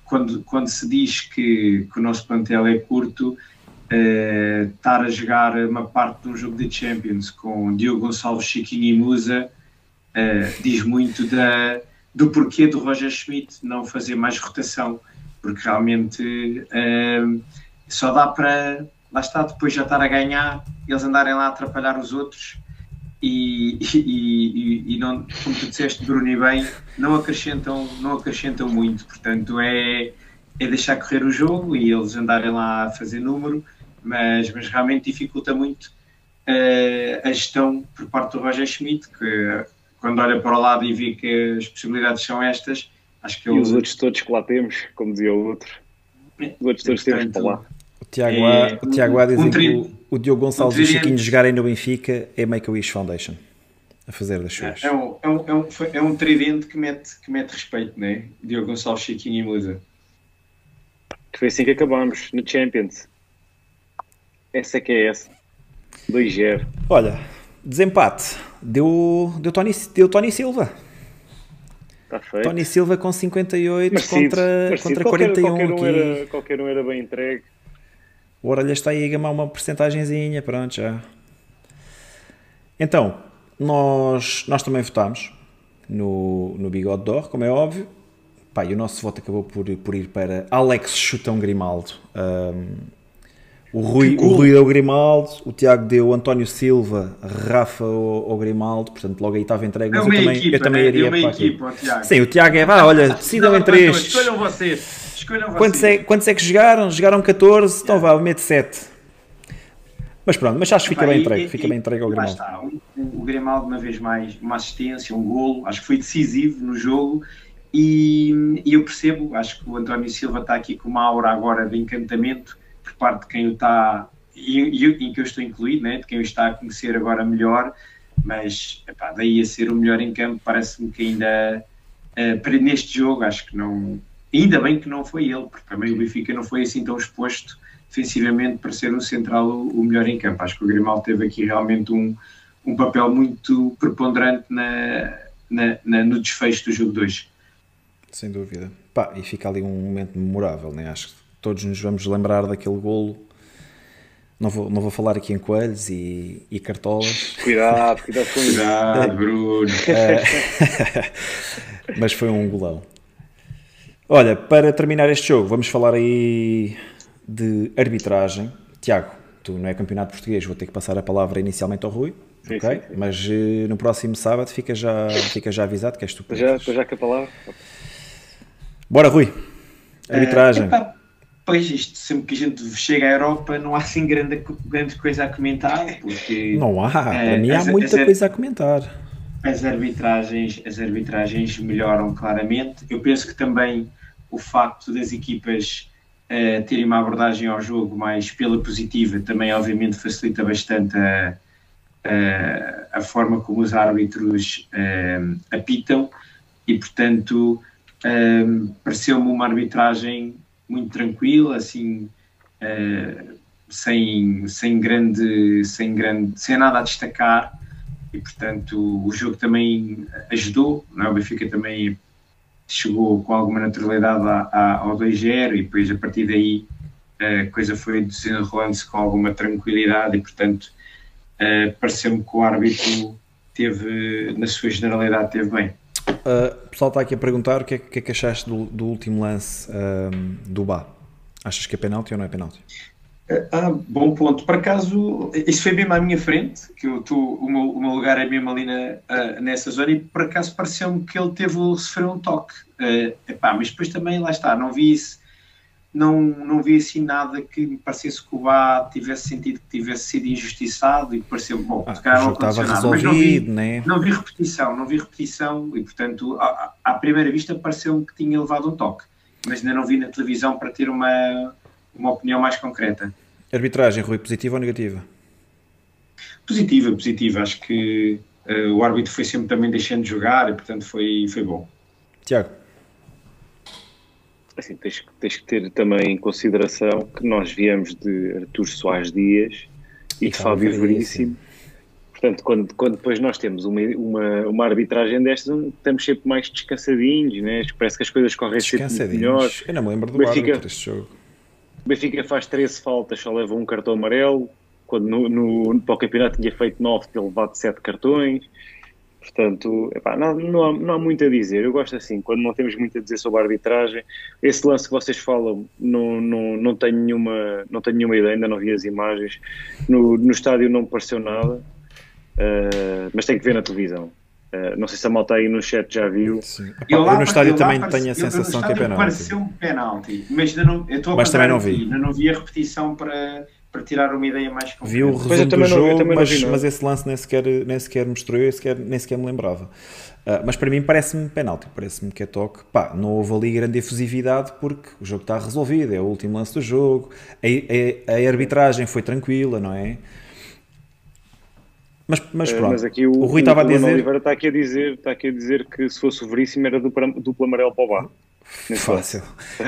quando, quando se diz que, que o nosso plantel é curto estar a jogar uma parte de um jogo de Champions com Diogo Gonçalves, Chiquinho e Musa uh, diz muito da, do porquê do Roger Schmidt não fazer mais rotação, porque realmente uh, só dá para, lá está, depois já estar a ganhar, eles andarem lá a atrapalhar os outros e, e, e, não, como tu disseste, Bruno, e bem, não acrescentam, não acrescentam muito, portanto é, é deixar correr o jogo e eles andarem lá a fazer número, mas, mas realmente dificulta muito uh, a gestão por parte do Roger Schmidt, que quando olha para o lado e vê que as possibilidades são estas, acho que ele... E os outros todos que lá temos, como dizia o outro, os outros todos temos para lá. O Tiago, é, o Tiago a dizer um que o, o Diogo Gonçalves um e o Chiquinho jogarem no Benfica é Make-A-Wish Foundation a fazer das suas. É, é, um, é, um, é, um, é um tridente que mete, que mete respeito, né? Diogo Gonçalves, Chiquinho e Musa. Foi assim que acabamos no Champions. Essa é que é essa. 2-0. Olha, desempate deu, deu, Tony, deu Tony Silva. Tá feito. Tony Silva com 58 merecido, contra, contra qualquer, 41 qualquer um Era, qualquer um era bem entregue. O Orelha está aí a gamar uma porcentagenzinha, pronto, já. Então, nós, nós também votámos no, no Bigode d'Or, como é óbvio. Pá, e o nosso voto acabou por, por ir para Alex Chutão Grimaldo. Um, o Rui, o Rui deu Grimaldo, o Tiago deu António Silva, Rafa ou, Grimaldo, portanto logo aí estava entregue. Mas é eu também, equipa, eu também né? iria para equipa, o Tiago. Sim, o Tiago é, vá, olha, decidam entre estes. Escolham vocês. Escolham quantos. É, quantos é que jogaram? Jogaram 14, então vá, mete 7. Mas pronto, mas acho que fica bem entregue, fica bem entregue ao Grimaldo. Está, o, o Grimaldo, uma vez mais, uma assistência, um golo, acho que foi decisivo no jogo. E, e eu percebo, acho que o António Silva está aqui com uma aura agora de encantamento por parte de quem o está, e, e em que eu estou incluído, né, de quem o está a conhecer agora melhor, mas epá, daí a ser o melhor em campo, parece-me que ainda uh, para neste jogo, acho que não. Ainda bem que não foi ele, porque também o Benfica não foi assim tão exposto defensivamente para ser um central o, o melhor em campo. Acho que o Grimaldo teve aqui realmente um, um papel muito preponderante na, na, na, no desfecho do jogo 2. Sem dúvida. Pá, e fica ali um momento memorável, né? acho que todos nos vamos lembrar daquele golo. Não vou, não vou falar aqui em coelhos e, e cartolas. Cuidado, cuidado com isso. Cuidado, Bruno. É. mas foi um golão. Olha, para terminar este jogo, vamos falar aí de arbitragem. Tiago, tu não é campeonato português, vou ter que passar a palavra inicialmente ao Rui. Sim, ok? Sim, sim. Mas uh, no próximo sábado fica já, fica já avisado que és tu. Já, já com a palavra. Bora, Rui. Arbitragem. Uh, Pois, isto sempre que a gente chega à Europa não há assim grande, grande coisa a comentar, porque... Não há, para é, mim há muita as, coisa a comentar. As arbitragens, as arbitragens melhoram claramente. Eu penso que também o facto das equipas uh, terem uma abordagem ao jogo mais pela positiva também, obviamente, facilita bastante a, a, a forma como os árbitros uh, apitam e, portanto, uh, pareceu-me uma arbitragem muito tranquila, assim, sem, sem, grande, sem grande, sem nada a destacar e portanto o jogo também ajudou, não é? o Benfica também chegou com alguma naturalidade a, a, ao 2-0 e depois a partir daí a coisa foi desenrolando-se com alguma tranquilidade e portanto pareceu-me que o árbitro teve, na sua generalidade, teve bem. Uh, o pessoal está aqui a perguntar o que é que, é que achaste do, do último lance um, do Bá. Achas que é penalti ou não é penalti? Ah, bom ponto. Por acaso, isso foi mesmo à minha frente, que eu tô, o, meu, o meu lugar é mesmo ali na, uh, nessa zona, e por acaso pareceu-me que ele teve, sofreu um toque. Uh, epá, mas depois também, lá está, não vi isso, não, não vi assim nada que me parecesse que o Bá tivesse sentido que tivesse sido injustiçado e pareceu bom, ah, não estava resolvido, não vi, né? não vi repetição, não vi repetição e portanto à, à primeira vista pareceu-me que tinha levado um toque, mas ainda não vi na televisão para ter uma, uma opinião mais concreta. Arbitragem, Rui, positiva ou negativa? Positiva, positiva. Acho que uh, o árbitro foi sempre também deixando de jogar e, portanto, foi, foi bom. Tiago. Assim, tens, tens que ter também em consideração que nós viemos de Artur Soares Dias e, de Fábio Veríssimo. Portanto, quando, quando depois nós temos uma, uma, uma arbitragem destas, estamos sempre mais descansadinhos, né? parece que as coisas correm sempre melhor. Eu não me lembro do Benfica, árbitro deste jogo. O Benfica faz 13 faltas, só leva um cartão amarelo, quando no, no, para o campeonato tinha feito 9, tinha levado 7 cartões. Portanto, epá, não, não, há, não, há, muito a dizer. Eu gosto assim, quando não temos muito a dizer sobre a arbitragem. Esse lance que vocês falam, não, não, não, tenho, nenhuma, não tenho nenhuma ideia, ainda não vi as imagens. No, no estádio não me pareceu nada, uh, mas tem que ver na televisão. Uh, não sei se a malta aí no chat já viu. Eu, eu, no estádio também tenho a sensação que é penalti. Pareceu um penalti, mas, ainda não, eu estou a mas também não vi. Ainda não vi a repetição para, para tirar uma ideia mais concreta. Vi o resumo do jogo, não, mas, vi, mas esse lance nem sequer, nem sequer mostrou, eu sequer, nem sequer me lembrava. Uh, mas para mim parece-me penalti, parece-me que é toque. Pá, não houve ali grande efusividade porque o jogo está resolvido, é o último lance do jogo, a, a, a arbitragem foi tranquila, não é? Mas, mas eh, pronto, mas aqui o, o Rui estava a dizer... Oliveira está aqui a dizer, está aqui a dizer que se fosse o Veríssimo era duplo, duplo amarelo para o bar. Fácil,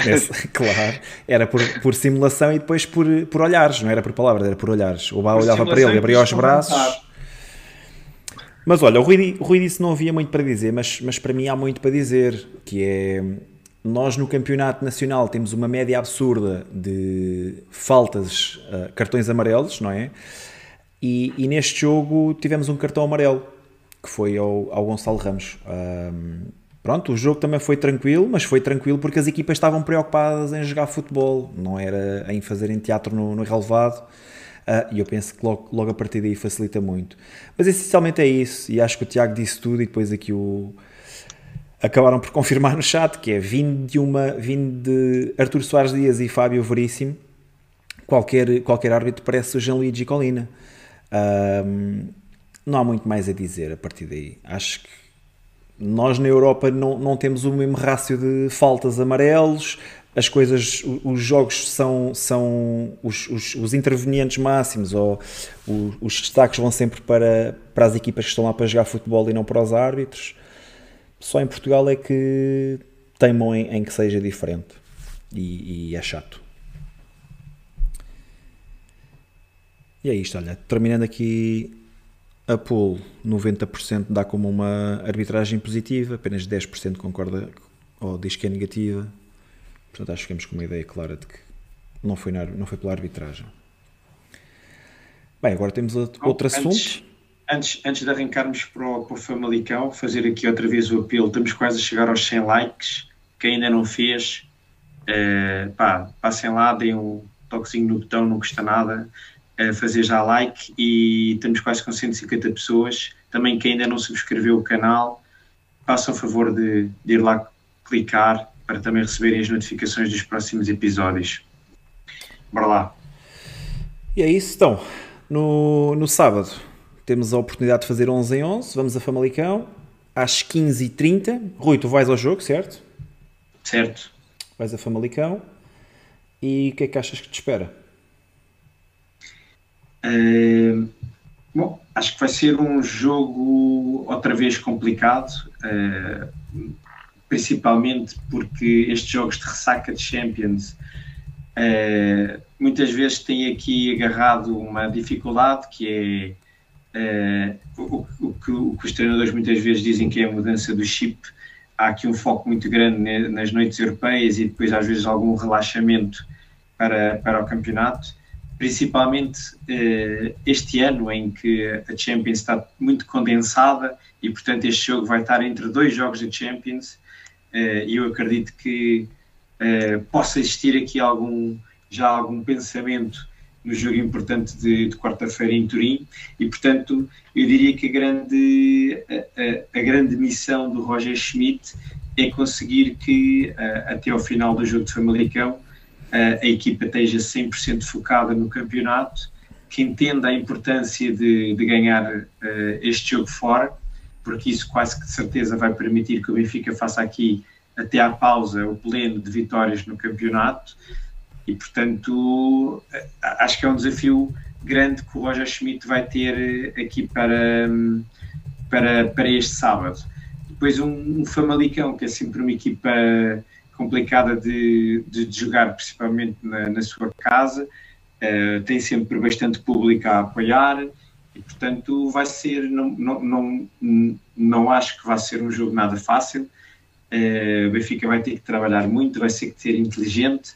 Esse, claro. Era por, por simulação e depois por, por olhares, não era por palavras, era por olhares. O Bá olhava para ele, abria os braços. Mas olha, o Rui, o Rui disse que não havia muito para dizer, mas, mas para mim há muito para dizer, que é nós no campeonato nacional temos uma média absurda de faltas, uh, cartões amarelos, não é? E, e, neste jogo tivemos um cartão amarelo, que foi ao, ao Gonçalo Ramos. Um, pronto, o jogo também foi tranquilo, mas foi tranquilo porque as equipas estavam preocupadas em jogar futebol, não era em fazerem teatro no, no relevado. Uh, e eu penso que logo, logo a partir daí facilita muito. Mas essencialmente é isso, e acho que o Tiago disse tudo, e depois aqui o. Acabaram por confirmar no chat que é vindo de uma vindo de Artur Soares Dias e Fábio Veríssimo, qualquer, qualquer árbitro parece o Jean-Luigi Colina. Um, não há muito mais a dizer a partir daí. Acho que nós na Europa não, não temos o mesmo rácio de faltas amarelos, as coisas, os jogos são, são os, os, os intervenientes máximos ou os, os, destaques vão sempre para, para as equipas que estão lá para jogar futebol e não para os árbitros. Só em Portugal é que teimam em, em que seja diferente e, e é chato. E é isto, olha, terminando aqui a pool, 90% dá como uma arbitragem positiva, apenas 10% concorda ou diz que é negativa. Portanto, acho que ficamos com uma ideia clara de que não foi, na, não foi pela arbitragem. Bem, agora temos outro, outro antes, assunto. Antes, antes de arrancarmos para o, para o Famalicão, fazer aqui outra vez o apelo. Estamos quase a chegar aos 100 likes. Quem ainda não fez, uh, pá, passem lá, deem um toquezinho no botão, não custa nada a fazer já like e estamos quase com 150 pessoas. Também quem ainda não subscreveu o canal, faça o favor de, de ir lá clicar para também receberem as notificações dos próximos episódios. Bora lá. E é isso, então. No, no sábado temos a oportunidade de fazer 11 em 11. Vamos a Famalicão às 15h30. Rui, tu vais ao jogo, certo? Certo. vais a Famalicão e o que é que achas que te espera? Uh, bom, acho que vai ser um jogo outra vez complicado, uh, principalmente porque estes jogos de ressaca de Champions uh, muitas vezes têm aqui agarrado uma dificuldade que é o, o, que, o, que, os treinadores muitas vezes dizem que é a mudança do chip. Há aqui um foco muito grande nas noites europeias e depois às vezes algum relaxamento para, para o campeonato principalmente eh, este ano em que a Champions está muito condensada e portanto este jogo vai estar entre dois jogos de Champions eh, e eu acredito que eh, possa existir aqui algum já algum pensamento no jogo importante de, de quarta-feira em Turim. E portanto eu diria que a grande a, a grande missão do Roger Schmidt é conseguir que até ao final do jogo de Famalicão a equipa esteja 100% focada no campeonato, que entenda a importância de, de ganhar uh, este jogo fora, porque isso quase que de certeza vai permitir que o Benfica faça aqui, até à pausa, o pleno de vitórias no campeonato. E, portanto, acho que é um desafio grande que o Roger Schmidt vai ter eh, aqui para, para, para este sábado. Depois, um, um Famalicão, que é sempre uma equipa complicada de, de, de jogar, principalmente na, na sua casa. Uh, tem sempre bastante público a apoiar e, portanto, vai ser. Não, não, não, não acho que vai ser um jogo nada fácil. Uh, Benfica vai ter que trabalhar muito, vai ter que ser inteligente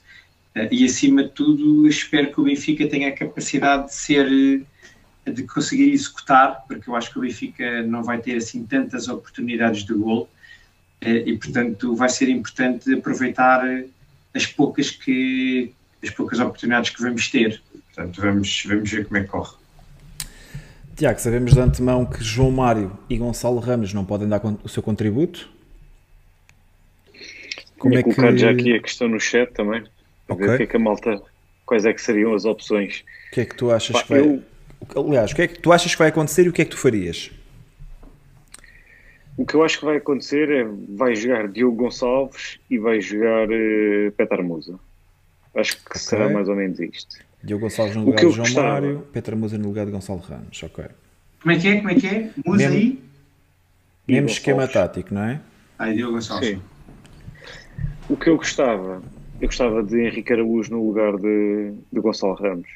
uh, e, acima de tudo, espero que o Benfica tenha a capacidade de ser. de conseguir executar, porque eu acho que o Benfica não vai ter assim tantas oportunidades de gol e portanto vai ser importante aproveitar eh, as poucas que as poucas oportunidades que vamos ter. Portanto, vamos, vamos ver como é que corre. Tiago, sabemos de antemão que João Mário e Gonçalo Ramos não podem dar o seu contributo. Como Tinha é colocado que... já aqui a questão no chat também. Okay. Ver o que é que a malta, quais é que seriam as opções. O que é que tu achas Pá, que vai... Eu... Aliás, o que é que tu achas que vai acontecer e o que é que tu farias? O que eu acho que vai acontecer é vai jogar Diogo Gonçalves e vai jogar uh, Petar Musa. Acho que okay. será mais ou menos isto. Diogo Gonçalves no lugar de João gostava... Mário, Petar Musa no lugar de Gonçalo Ramos. Ok. Como é que é? Como é que é? Musa mesmo, aí? Mesmo esquema tático, não é? Ah, Diogo Gonçalves. Sim. O que eu gostava, eu gostava de Henrique Araújo no lugar de, de Gonçalo Ramos.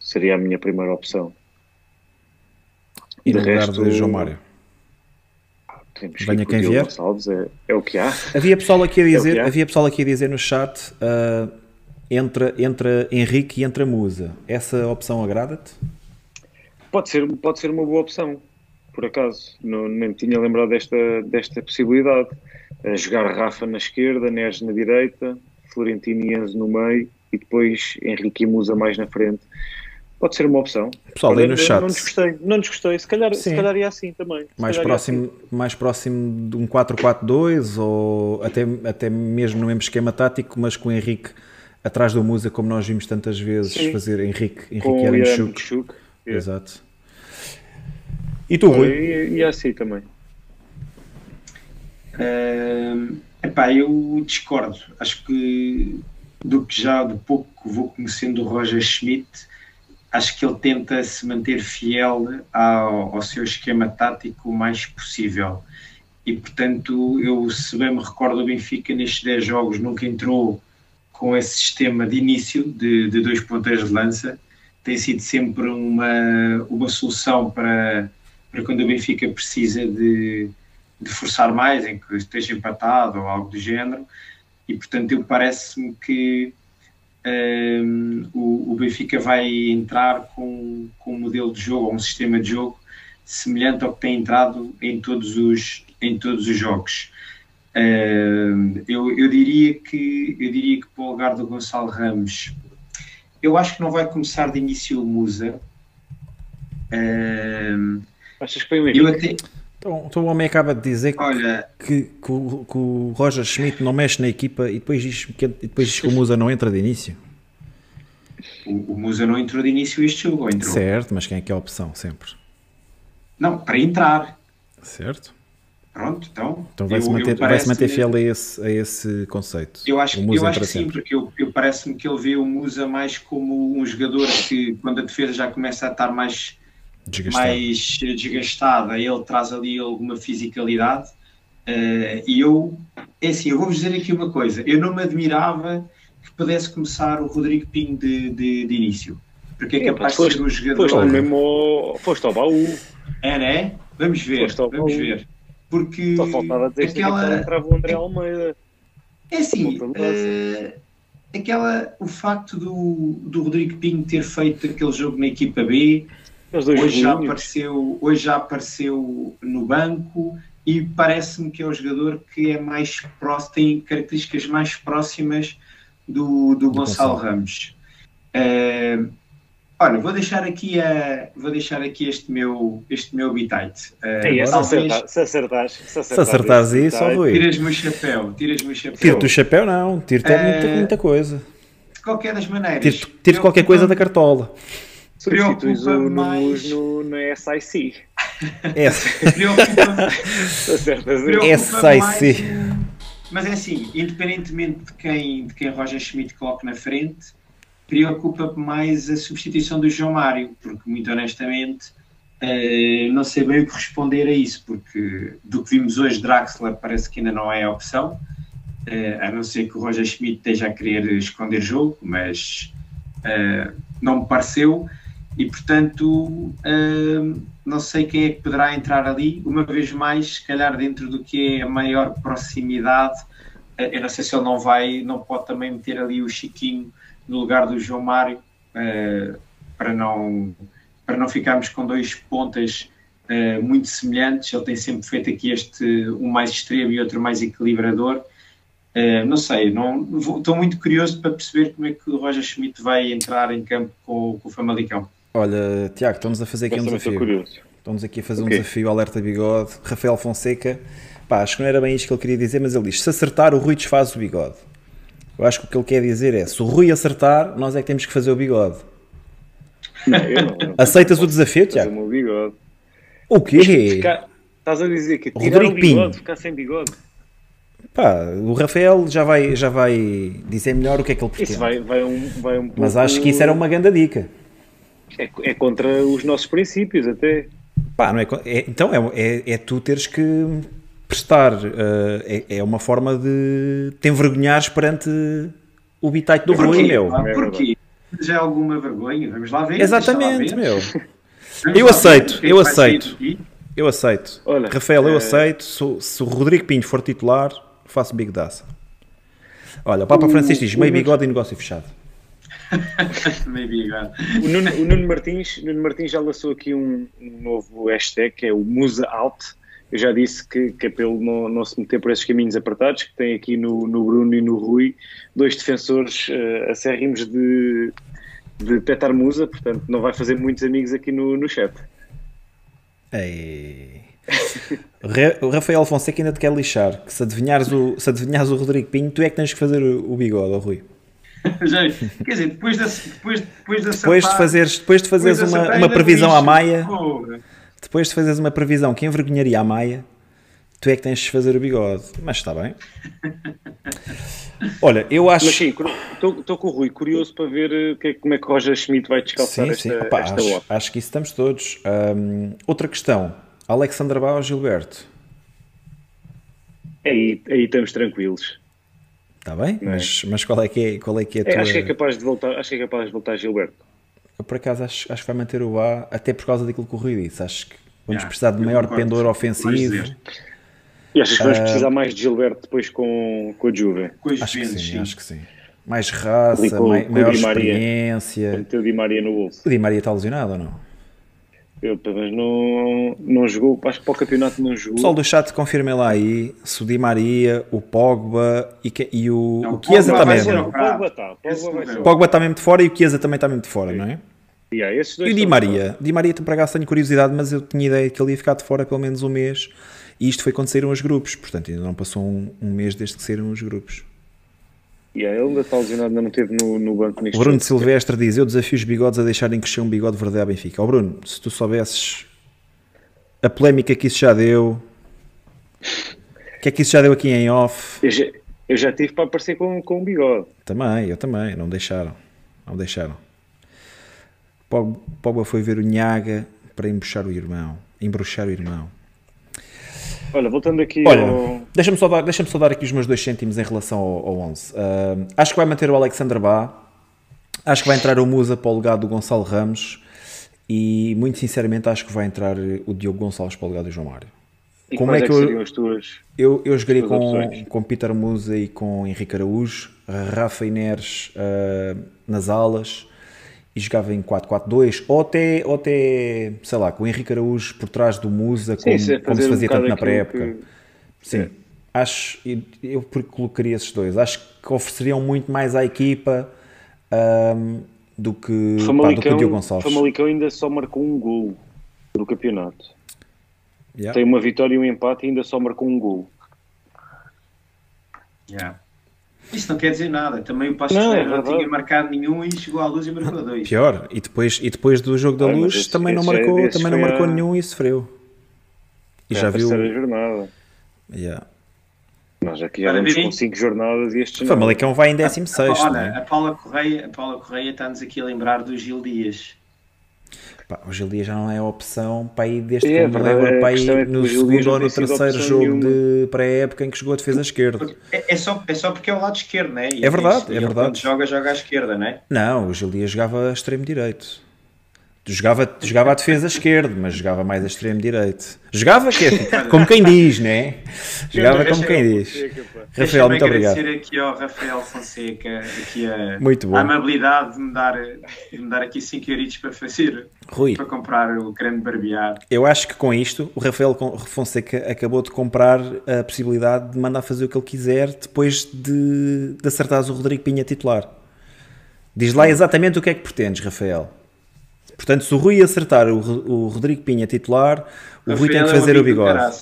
Seria a minha primeira opção. E de no resto, lugar de João Mário? Temos Venha quem vier. É, é, o que há. Havia pessoal aqui a é dizer, é havia pessoal aqui a dizer no chat, uh, entra, entra Henrique e entra Musa. Essa opção agrada-te? Pode ser, pode ser uma boa opção, por acaso. Não, nem me tinha lembrado desta, desta possibilidade. Uh, jogar Rafa na esquerda, Neres na direita, Florentino e Enzo no meio e depois Henrique e Musa mais na frente Pode ser uma opção. Pessoal, aí no chat. Não desgostei, não desgostei. Se calhar, se calhar ia assim também. mais próximo, assim. mais próximo de um 4-4-2 ou até, até mesmo no mesmo esquema tático, mas com o Henrique atrás do Musa, como nós vimos tantas vezes Sim. fazer Henrique, Henrique era Chuk. Yeah. Exato. E tu, Rui? E, e assim também. Uh, epá, eu discordo. Acho que do que já de pouco vou conhecendo o Roger Schmidt, acho que ele tenta se manter fiel ao, ao, seu esquema tático o mais possível. E, portanto, eu, se bem me recordo, o Benfica nestes 10 jogos nunca entrou com esse sistema de início de, de dois ponteiros de lança. Tem sido sempre uma, uma solução para, para quando o Benfica precisa de, de forçar mais, em que esteja empatado ou algo do género. E, portanto, eu parece-me que um, o, o, Benfica vai entrar com, com um modelo de jogo, ou um sistema de jogo semelhante ao que tem entrado em todos os, em todos os jogos. Um, eu, eu, diria que, eu diria que para o lugar do Gonçalo Ramos, eu acho que não vai começar de início o Musa. Um, Achas que foi o Henrique? Então, então o homem acaba de dizer Olha, que, que, o, que, o, Roger Schmidt não mexe na equipa e depois diz que, depois diz que o Musa não entra de início. O, o Musa não entrou de início este jogo, entrou. Certo, mas quem é que é a opção sempre? Não, para entrar. Certo. Pronto, então. Então vai-se manter, vai -se manter fiel a esse, a esse conceito. Eu acho, eu acho que sim, porque eu, eu parece-me que ele vê o Musa mais como um jogador que, quando a defesa já começa a estar mais Desgastado. mais desgastada, ele traz ali alguma fisicalidade. Uh, e eu, é assim, eu vou-vos dizer aqui uma coisa: eu não me admirava que pudesse começar o Rodrigo Pinho de, de, de início, porque é, capaz de ser um jogador. Foste, mesmo, foste ao baú. É, né? Vamos ver, vamos baú. ver. Porque Só faltava dizer aquela... que entrava o André Almeida. É assim, uh, aquela, o facto do, do Rodrigo Pinho ter feito aquele jogo na equipa B, hoje já, apareceu, hoje já apareceu no banco e parece-me que é o jogador que é mais próximo, tem características mais próximas do, do, do Gonçalo, Gonçalo Ramos. Uh, Olha, vou deixar aqui, a, vou deixar aqui este meu, este meu bitite. Uh, é, se, acertar, se acertares, se acertares, se acertares isso, ó Rui. Tiras-me o chapéu, tiras-me o chapéu. Tiro-te o chapéu, não, tiro-te uh, muita, eh, muita coisa. De qualquer das maneiras. Tiro-te tiro qualquer coisa da cartola. Substituis o mais... no, no SIC. S. Preocupa-me SIC. Mas é assim, independentemente de quem, de quem Roger Schmidt coloque na frente, preocupa mais a substituição do João Mário, porque muito honestamente uh, não sei bem o que responder a isso, porque do que vimos hoje, Draxler parece que ainda não é a opção, uh, a não ser que o Roger Schmidt esteja a querer esconder jogo, mas uh, não me pareceu, e portanto não sei quem é que poderá entrar ali, uma vez mais, se calhar dentro do que é a maior proximidade, eu não sei se ele não vai, não pode também meter ali o Chiquinho no lugar do João Mário, uh, para, não, para não ficarmos com dois pontas uh, muito semelhantes. Ele tem sempre feito aqui este, um mais extremo e outro mais equilibrador. Uh, não sei, não, estou muito curioso para perceber como é que o Roger Schmidt vai entrar em campo com, com o Famalicão. Olha, Tiago, estamos a fazer aqui um desafio. Estamos aqui a fazer okay. um desafio alerta bigode. Rafael Fonseca, pá, acho que não era bem isto que ele queria dizer, mas ele diz: se acertar, o Rui desfaz o bigode. Eu acho que o que ele quer dizer é: se o Rui acertar, nós é que temos que fazer o bigode. Não, eu não, eu não Aceitas o desafio, Tiago? O bigode. O quê? Ficar, estás a dizer que tirar Rodrigo o bigode, Pinho. ficar sem bigode. Pá, o Rafael já vai, já vai dizer melhor o que é que ele pretende. Isso vai, vai um, vai um pouco... Mas acho que isso era uma grande dica. É, é contra os nossos princípios, até. Pá, não é, é então é, é, é tu teres que prestar uh, é, é, uma forma de te envergonhares perante o bitite do Rui, meu. Porquê? Já é alguma vergonha? Vamos lá ver. Exatamente, meu. eu aceito, eu aceito. Eu aceito. Olha, Rafael, eu é... aceito. Se, se, o Rodrigo Pinho for titular, faço big daça. Olha, o Papa o, Francisco diz: meio bigode e negócio fechado. meio bigode. O Nuno, o Nuno, Martins, Nuno Martins já lançou aqui um, um novo hashtag que é o Musa Out eu já disse que, que é pelo não, não se meter por esses caminhos apertados, que tem aqui no, no Bruno e no Rui dois defensores uh, acérrimos de, de Petar Musa, portanto não vai fazer muitos amigos aqui no, no chat. Ei. o Rafael Fonseca ainda te quer lixar, que se adivinhares o, se adivinhares o Rodrigo Pinho, tu é que tens que fazer o, o bigode, Rui. Já, quer dizer, depois, de, depois, depois, de, depois de fazeres, depois de fazeres depois uma, uma previsão à Maia, depois de fazeres uma previsão que envergonharia a Maia, tu é que tens de fazer o bigode. Mas está bem. Olha, eu acho. Mas sim, estou com o Rui, curioso para ver eh, que, como é que Roger Schmidt vai descalçar sim, esta, sim. Opa, esta acho, acho, que isso estamos todos. Um, outra questão: Alexandra Bau ou Gilberto? Aí, aí estamos tranquilos. Está bem? É? Mas, mas qual é que é, qual é, que é a tua... É, acho que é capaz de voltar, acho que é capaz de voltar Gilberto. Eu por acaso acho, acho que vai manter o A, até por causa daquilo que o Rui disse. Acho que vamos precisar de maior pendor ofensivo. E achas que vamos uh, precisar mais de Gilberto depois com, com a Juve? Com acho, que sim, sim, acho que sim. Mais raça, com, mai, com maior experiência. o Di Maria no bolso. O Di Maria está lesionado ou não? Eu, mas não, não jogou, acho que para o campeonato não jogou. Pessoal do chat, confirmem lá aí se o Di Maria, o Pogba e, que, e o, não, o Chiesa também. o Pogba está. O Pogba está mesmo de fora e o Chiesa também está mesmo de fora, sim. não é? Yeah, e o Di Maria? Di Maria, para cá tenho curiosidade, mas eu tinha ideia que ele ia ficar de fora pelo menos um mês. E isto foi quando saíram os grupos, portanto ainda não passou um, um mês desde que saíram os grupos. Yeah, ele ainda está lesionado, ainda não esteve no, no banco neste O Bruno Silvestre diz: Eu desafio os bigodes a deixarem crescer um bigode verde à Benfica. Ó oh, Bruno, se tu soubesses a polémica que isso já deu. O que é que isso já deu aqui em off? Eu já, eu já tive para aparecer com, com um bigode. Também, eu também, não deixaram. Não deixaram. Pogba foi ver o Nhaga para embruxar o irmão. Embruxar o irmão. Olha, voltando aqui Olha, ao... deixa-me só, dar, deixa só dar aqui os meus dois cêntimos em relação ao, ao 11. Uh, acho que vai manter o Alexander Bá. Acho que vai entrar o Musa para o legado do Gonçalo Ramos. E, muito sinceramente, acho que vai entrar o Diogo Gonçalves para o legado do João Mário. E Como é que, é que eu, as tuas, eu, eu jogaria com, com Peter Musa e com Henrique Araújo, Rafa Inês uh, nas alas e jogava em 4-4-2 ou até, ou até, sei lá, com o Henrique Araújo por trás do Musa, Sim, como, como se fazia um tanto na pré-época. Que... Sim, é. acho, eu colocaria esses dois. Acho que ofereceriam muito mais à equipa um, do, que, pá, do que o Diogo Gonçalves. Famalicão ainda só marcou um gol no campeonato. Yeah. Tem uma vitória e um empate e ainda só marcou um gol. Yeah. Isso não quer dizer nada. Também o Passo não, é não tinha marcado nenhum e chegou à luz e marcou dois. Pior, e depois, e depois do jogo da luz esse, também, esse não marcou, é, também não marcou nenhum e sofreu. E é já viu. jornada. Yeah. Nós aqui já vamos com 5 jornadas e estes. O Famalicão vai em 16. Olha, né? a Paula Correia, a Paula Correia está-nos aqui a lembrar do Gil Dias. Pá, o Gil Dias já não é opção para ir desde é, que me lembro para ir é no segundo ou no terceiro jogo nenhuma. de pré-época em que jogou a defesa esquerda. É, é, só, é só porque é o lado esquerdo, não é? E é verdade, é verdade. joga, joga à esquerda, não é? Não, o Gil Dias jogava a extremo direito. Jogava, jogava a defesa esquerda, mas jogava mais a extremo direito. Jogava que, como quem diz, né? Jogava como quem diz. Rafael, muito obrigado. agradecer aqui ao Rafael Fonseca aqui a, muito bom. a amabilidade de me dar, de me dar aqui 5 euritos para fazer, Rui, para comprar o creme barbear. Eu acho que com isto o Rafael Fonseca acabou de comprar a possibilidade de mandar fazer o que ele quiser depois de, de acertares o Rodrigo Pinha titular. Diz lá exatamente o que é que pretendes, Rafael. Portanto, se o Rui acertar o, o Rodrigo Pinha titular, o Rui tem que fazer é o bigode.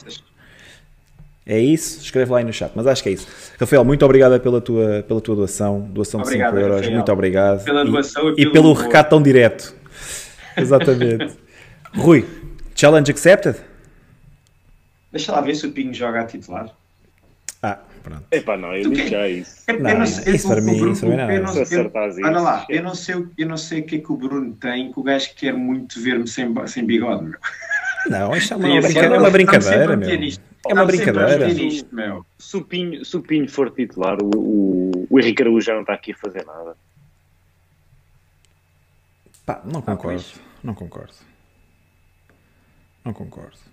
É isso? Escreve lá aí no chat, mas acho que é isso. Rafael, muito obrigado pela tua, pela tua doação, doação obrigado, de 5 euros, Rafael. muito obrigado. Pela doação e, e, e pelo, recado tão direto. Exatamente. Rui, challenge accepted? Deixa lá ver se o Pinho joga a titular. Ah, Pronto. Epá, não, eu digo já isso. Não, não sei, isso para mim, isso para mim não. Eu não, eu, olha lá, eu não, sei, eu não sei o que é que o Bruno tem, que o gajo quer muito ver-me sem, sem bigode, meu. Não, isto é uma, uma brincadeira, é uma brincadeira, meu. É uma brincadeira. Isto, meu. Se, o Pinho, se o Pinho for titular, o, o, o Henrique Araújo já não está aqui a fazer nada. Pá, não ah, concordo. Ah, não concordo. Não concordo.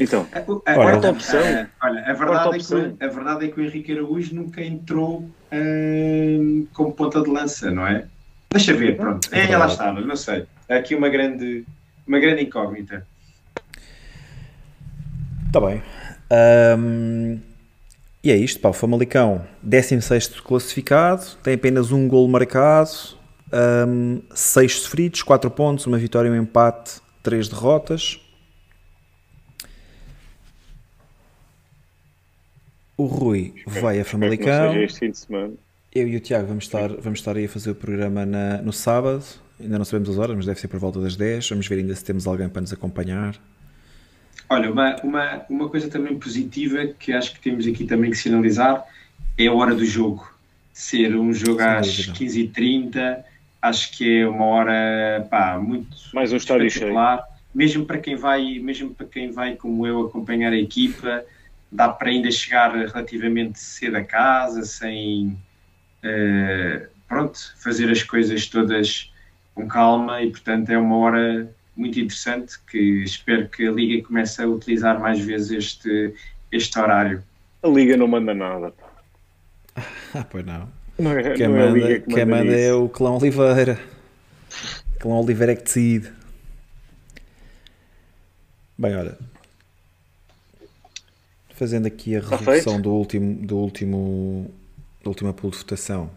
Então, a, a, quarta opção. A, olha, a verdade, é que, a verdade é que o Henrique Araújo nunca entrou hum, como ponta de lança, não é? Deixa ver, pronto. É, ela estava, não sei. É aqui uma grande, uma grande incógnita. Está bem. Um, e é isto, pá, o Famalicão, 16 classificado, tem apenas um gol marcado, um, 6 sofridos, 4 pontos, uma vitória e um empate, 3 derrotas. O Rui vai a Famalicão. Eu e o Tiago vamos estar, vamos estar aí a fazer o programa na, no sábado. Ainda não sabemos as horas, mas deve ser por volta das 10. Vamos ver ainda se temos alguém para nos acompanhar. Olha, uma, uma, uma coisa também positiva que acho que temos aqui também que sinalizar é a hora do jogo. Ser um jogo Sim, às 15h30, acho que é uma hora pá, muito mais um estádio cheio. Mesmo para quem vai, mesmo para quem vai como eu acompanhar a equipa, dá para ainda chegar relativamente cedo a casa, sem uh, pronto, fazer as coisas todas com calma e portanto é uma hora muito interessante que espero que a Liga comece a utilizar mais vezes este, este horário. A Liga não manda nada. Ah, pois não. não é, quem, não é manda, é que quem manda, é o Clã Oliveira. Clã Oliveira é que decide. Bem, olha, Fazendo aqui a resolução do último, do último, da última pool de votação.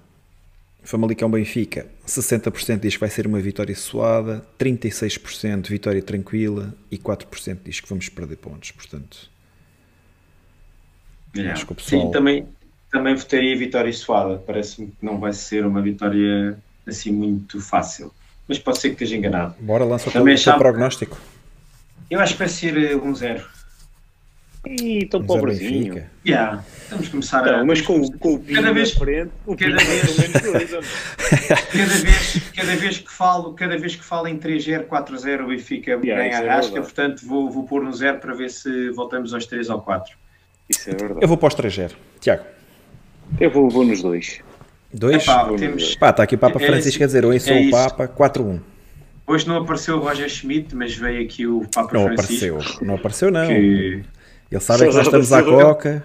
Famalicão Benfica, 60% diz que vai ser uma vitória suada, 36% vitória tranquila e 4% diz que vamos perder pontos. Portanto, acho que o pessoal... Sim, também, também votaria vitória suada. Parece-me que não vai ser uma vitória assim muito fácil. Mas pode ser que esteja enganado. Bora, lança o teu, prognóstico. Eu acho que vai ser 1-0. Ih, tão zero pobrezinho. Benfica. Yeah, vamos começar a. Não, mas com, com o Pinho Cada vez- frente, o Pinho cada é vez- dois. Cada vez, cada vez que falo, cada vez que falo em 3-0, 4-0, o Benfica Yeah, ganha isso a é rasca, verdade. portanto vou, vou pôr no zero para ver se voltamos aos 3 ou 4. Isso é verdade. Eu vou para os 3-0. Tiago, Eu vou, vou nos dois. 2. Epá, vamos temos, ver. Pá, está aqui o Papa É Francisco isso. a dizer, oi, sou É o. Papa, 4-1. hoje não apareceu o Roger Schmidt, mas veio aqui o Papa Não Francisco. apareceu, não apareceu não. Que, Ele sabe é que nós César estamos à coca.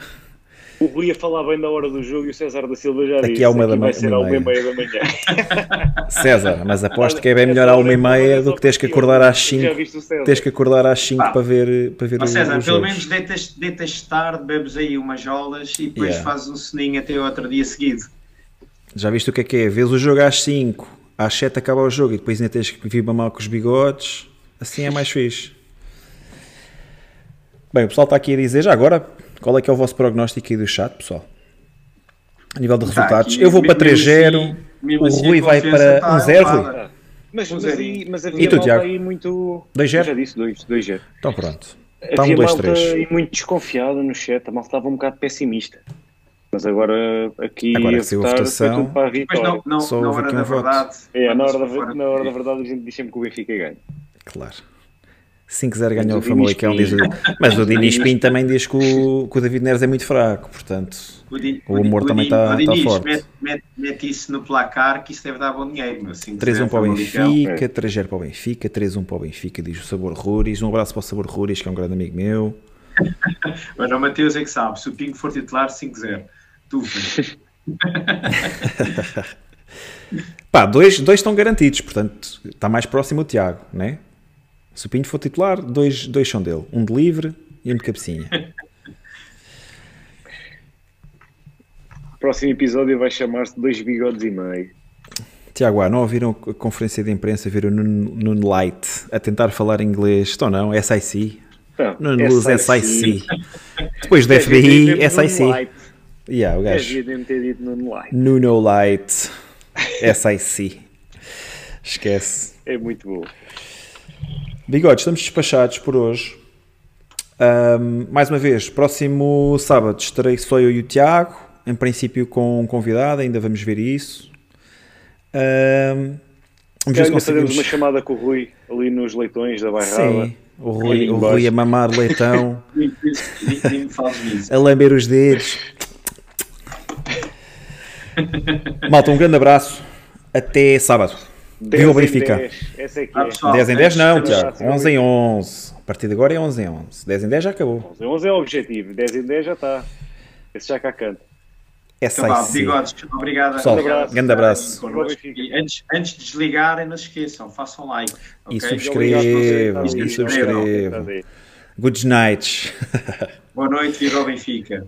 O Rui ia falar bem da hora do jogo e o César da Silva já Daqui disse. à uma da aqui vai ser uma à e uma e meia. da manhã. César, mas aposto que é bem melhor à uma e meia do que teres que acordar às 5. Já viste o César? Tens que acordar às 5 Pá. para ver, para ver Ó o, César, pelo jogos. menos deitas, deitas tarde, bebes aí umas jolas e depois Yeah. fazes um soninho até outro dia seguido. Já viste o que é que é? Vês o jogo às 5, às 7 acaba o jogo e depois ainda tens que vir mamar com os bigodes. Assim é mais fixe. Bem, o pessoal está aqui a dizer, já agora, qual é que é o vosso prognóstico aí do chat, pessoal? A nível de Tá, resultados. aqui, eu vou para mesmo 3-0, assim- o assim Rui vai para tá 1-0, Rui. elevada. Mas, Um mas, aí, mas E havia tu, malta Tiago? aí muito... 2-0? Já disse 2, 2 0 Então pronto. Está um Havia malta 2-3. aí muito desconfiada no chat. A malta estava um bocado pessimista. Mas agora aqui Agora a que saiu a votar votação, foi tudo para a vitória. não, não, Só na houve hora aqui da um voto. verdade. É, na hora, da, na hora da verdade a gente diz sempre que o Benfica ganha. Claro. 5-0 ganhou o o Famalicão, diz o... Mas o Dinis Pinto também diz que o, que o David Neres é muito fraco, portanto... O, Di- O humor Di- também Di- tá- o tá forte. Mete, mete, mete isso no placar que isso deve dar bom dinheiro. Meu. 5-0 3-1 para o. Benfica, 3-0 para o Benfica, 3-1 para o Benfica, diz o Sabor Ruris. Um abraço para o Sabor Ruris, que é um grande amigo meu. Mas o Mateus é que sabe. Se o Pingo for titular, 5-0. Tu. Pá, dois, dois estão garantidos, portanto está mais próximo o Tiago, né? Se o Pinho for titular, dois, dois são dele. Um de livre e um de cabecinha. Próximo episódio vai chamar-se Dois Bigodes e Meio. Tiago, ah, não ouviram a conferência de imprensa, viram o Nuno Light a tentar falar inglês? Estão não, SIC. Não, Nuno Luz SIC. Depois do FBI, SIC. Yeah, o gajo. Ter dito Nuno Light. Nuno Light, SIC. Esquece. É muito bom. Bigode, estamos despachados por hoje. Ahm, mais uma vez, próximo sábado estarei só eu e o Tiago, em princípio com um convidado, ainda vamos ver isso. Ahm, vamos ver se conseguimos. uma chamada com o Rui ali nos leitões da Bairrada. Sim, o Rui, o. Rui a mamar leitão, a lamber os dedos. Malta, um grande abraço. Até sábado. 10 Viva o em Benfica. 10. Essa é que Ah, é. pessoal, 10 em 10 não, Tiago. 11 em 11. A partir de agora é 11 em 11. 10 em 10 já acabou. 11 é o objetivo, 10 em 10 já está. Esse já cá canta. Então vá, bigodes, obrigado. Pessoal, obrigado grande abraço. E antes, antes de desligarem, não se esqueçam, façam like. E ok? subscrevam. E subscrevam. Good night. Boa noite, viva o Benfica.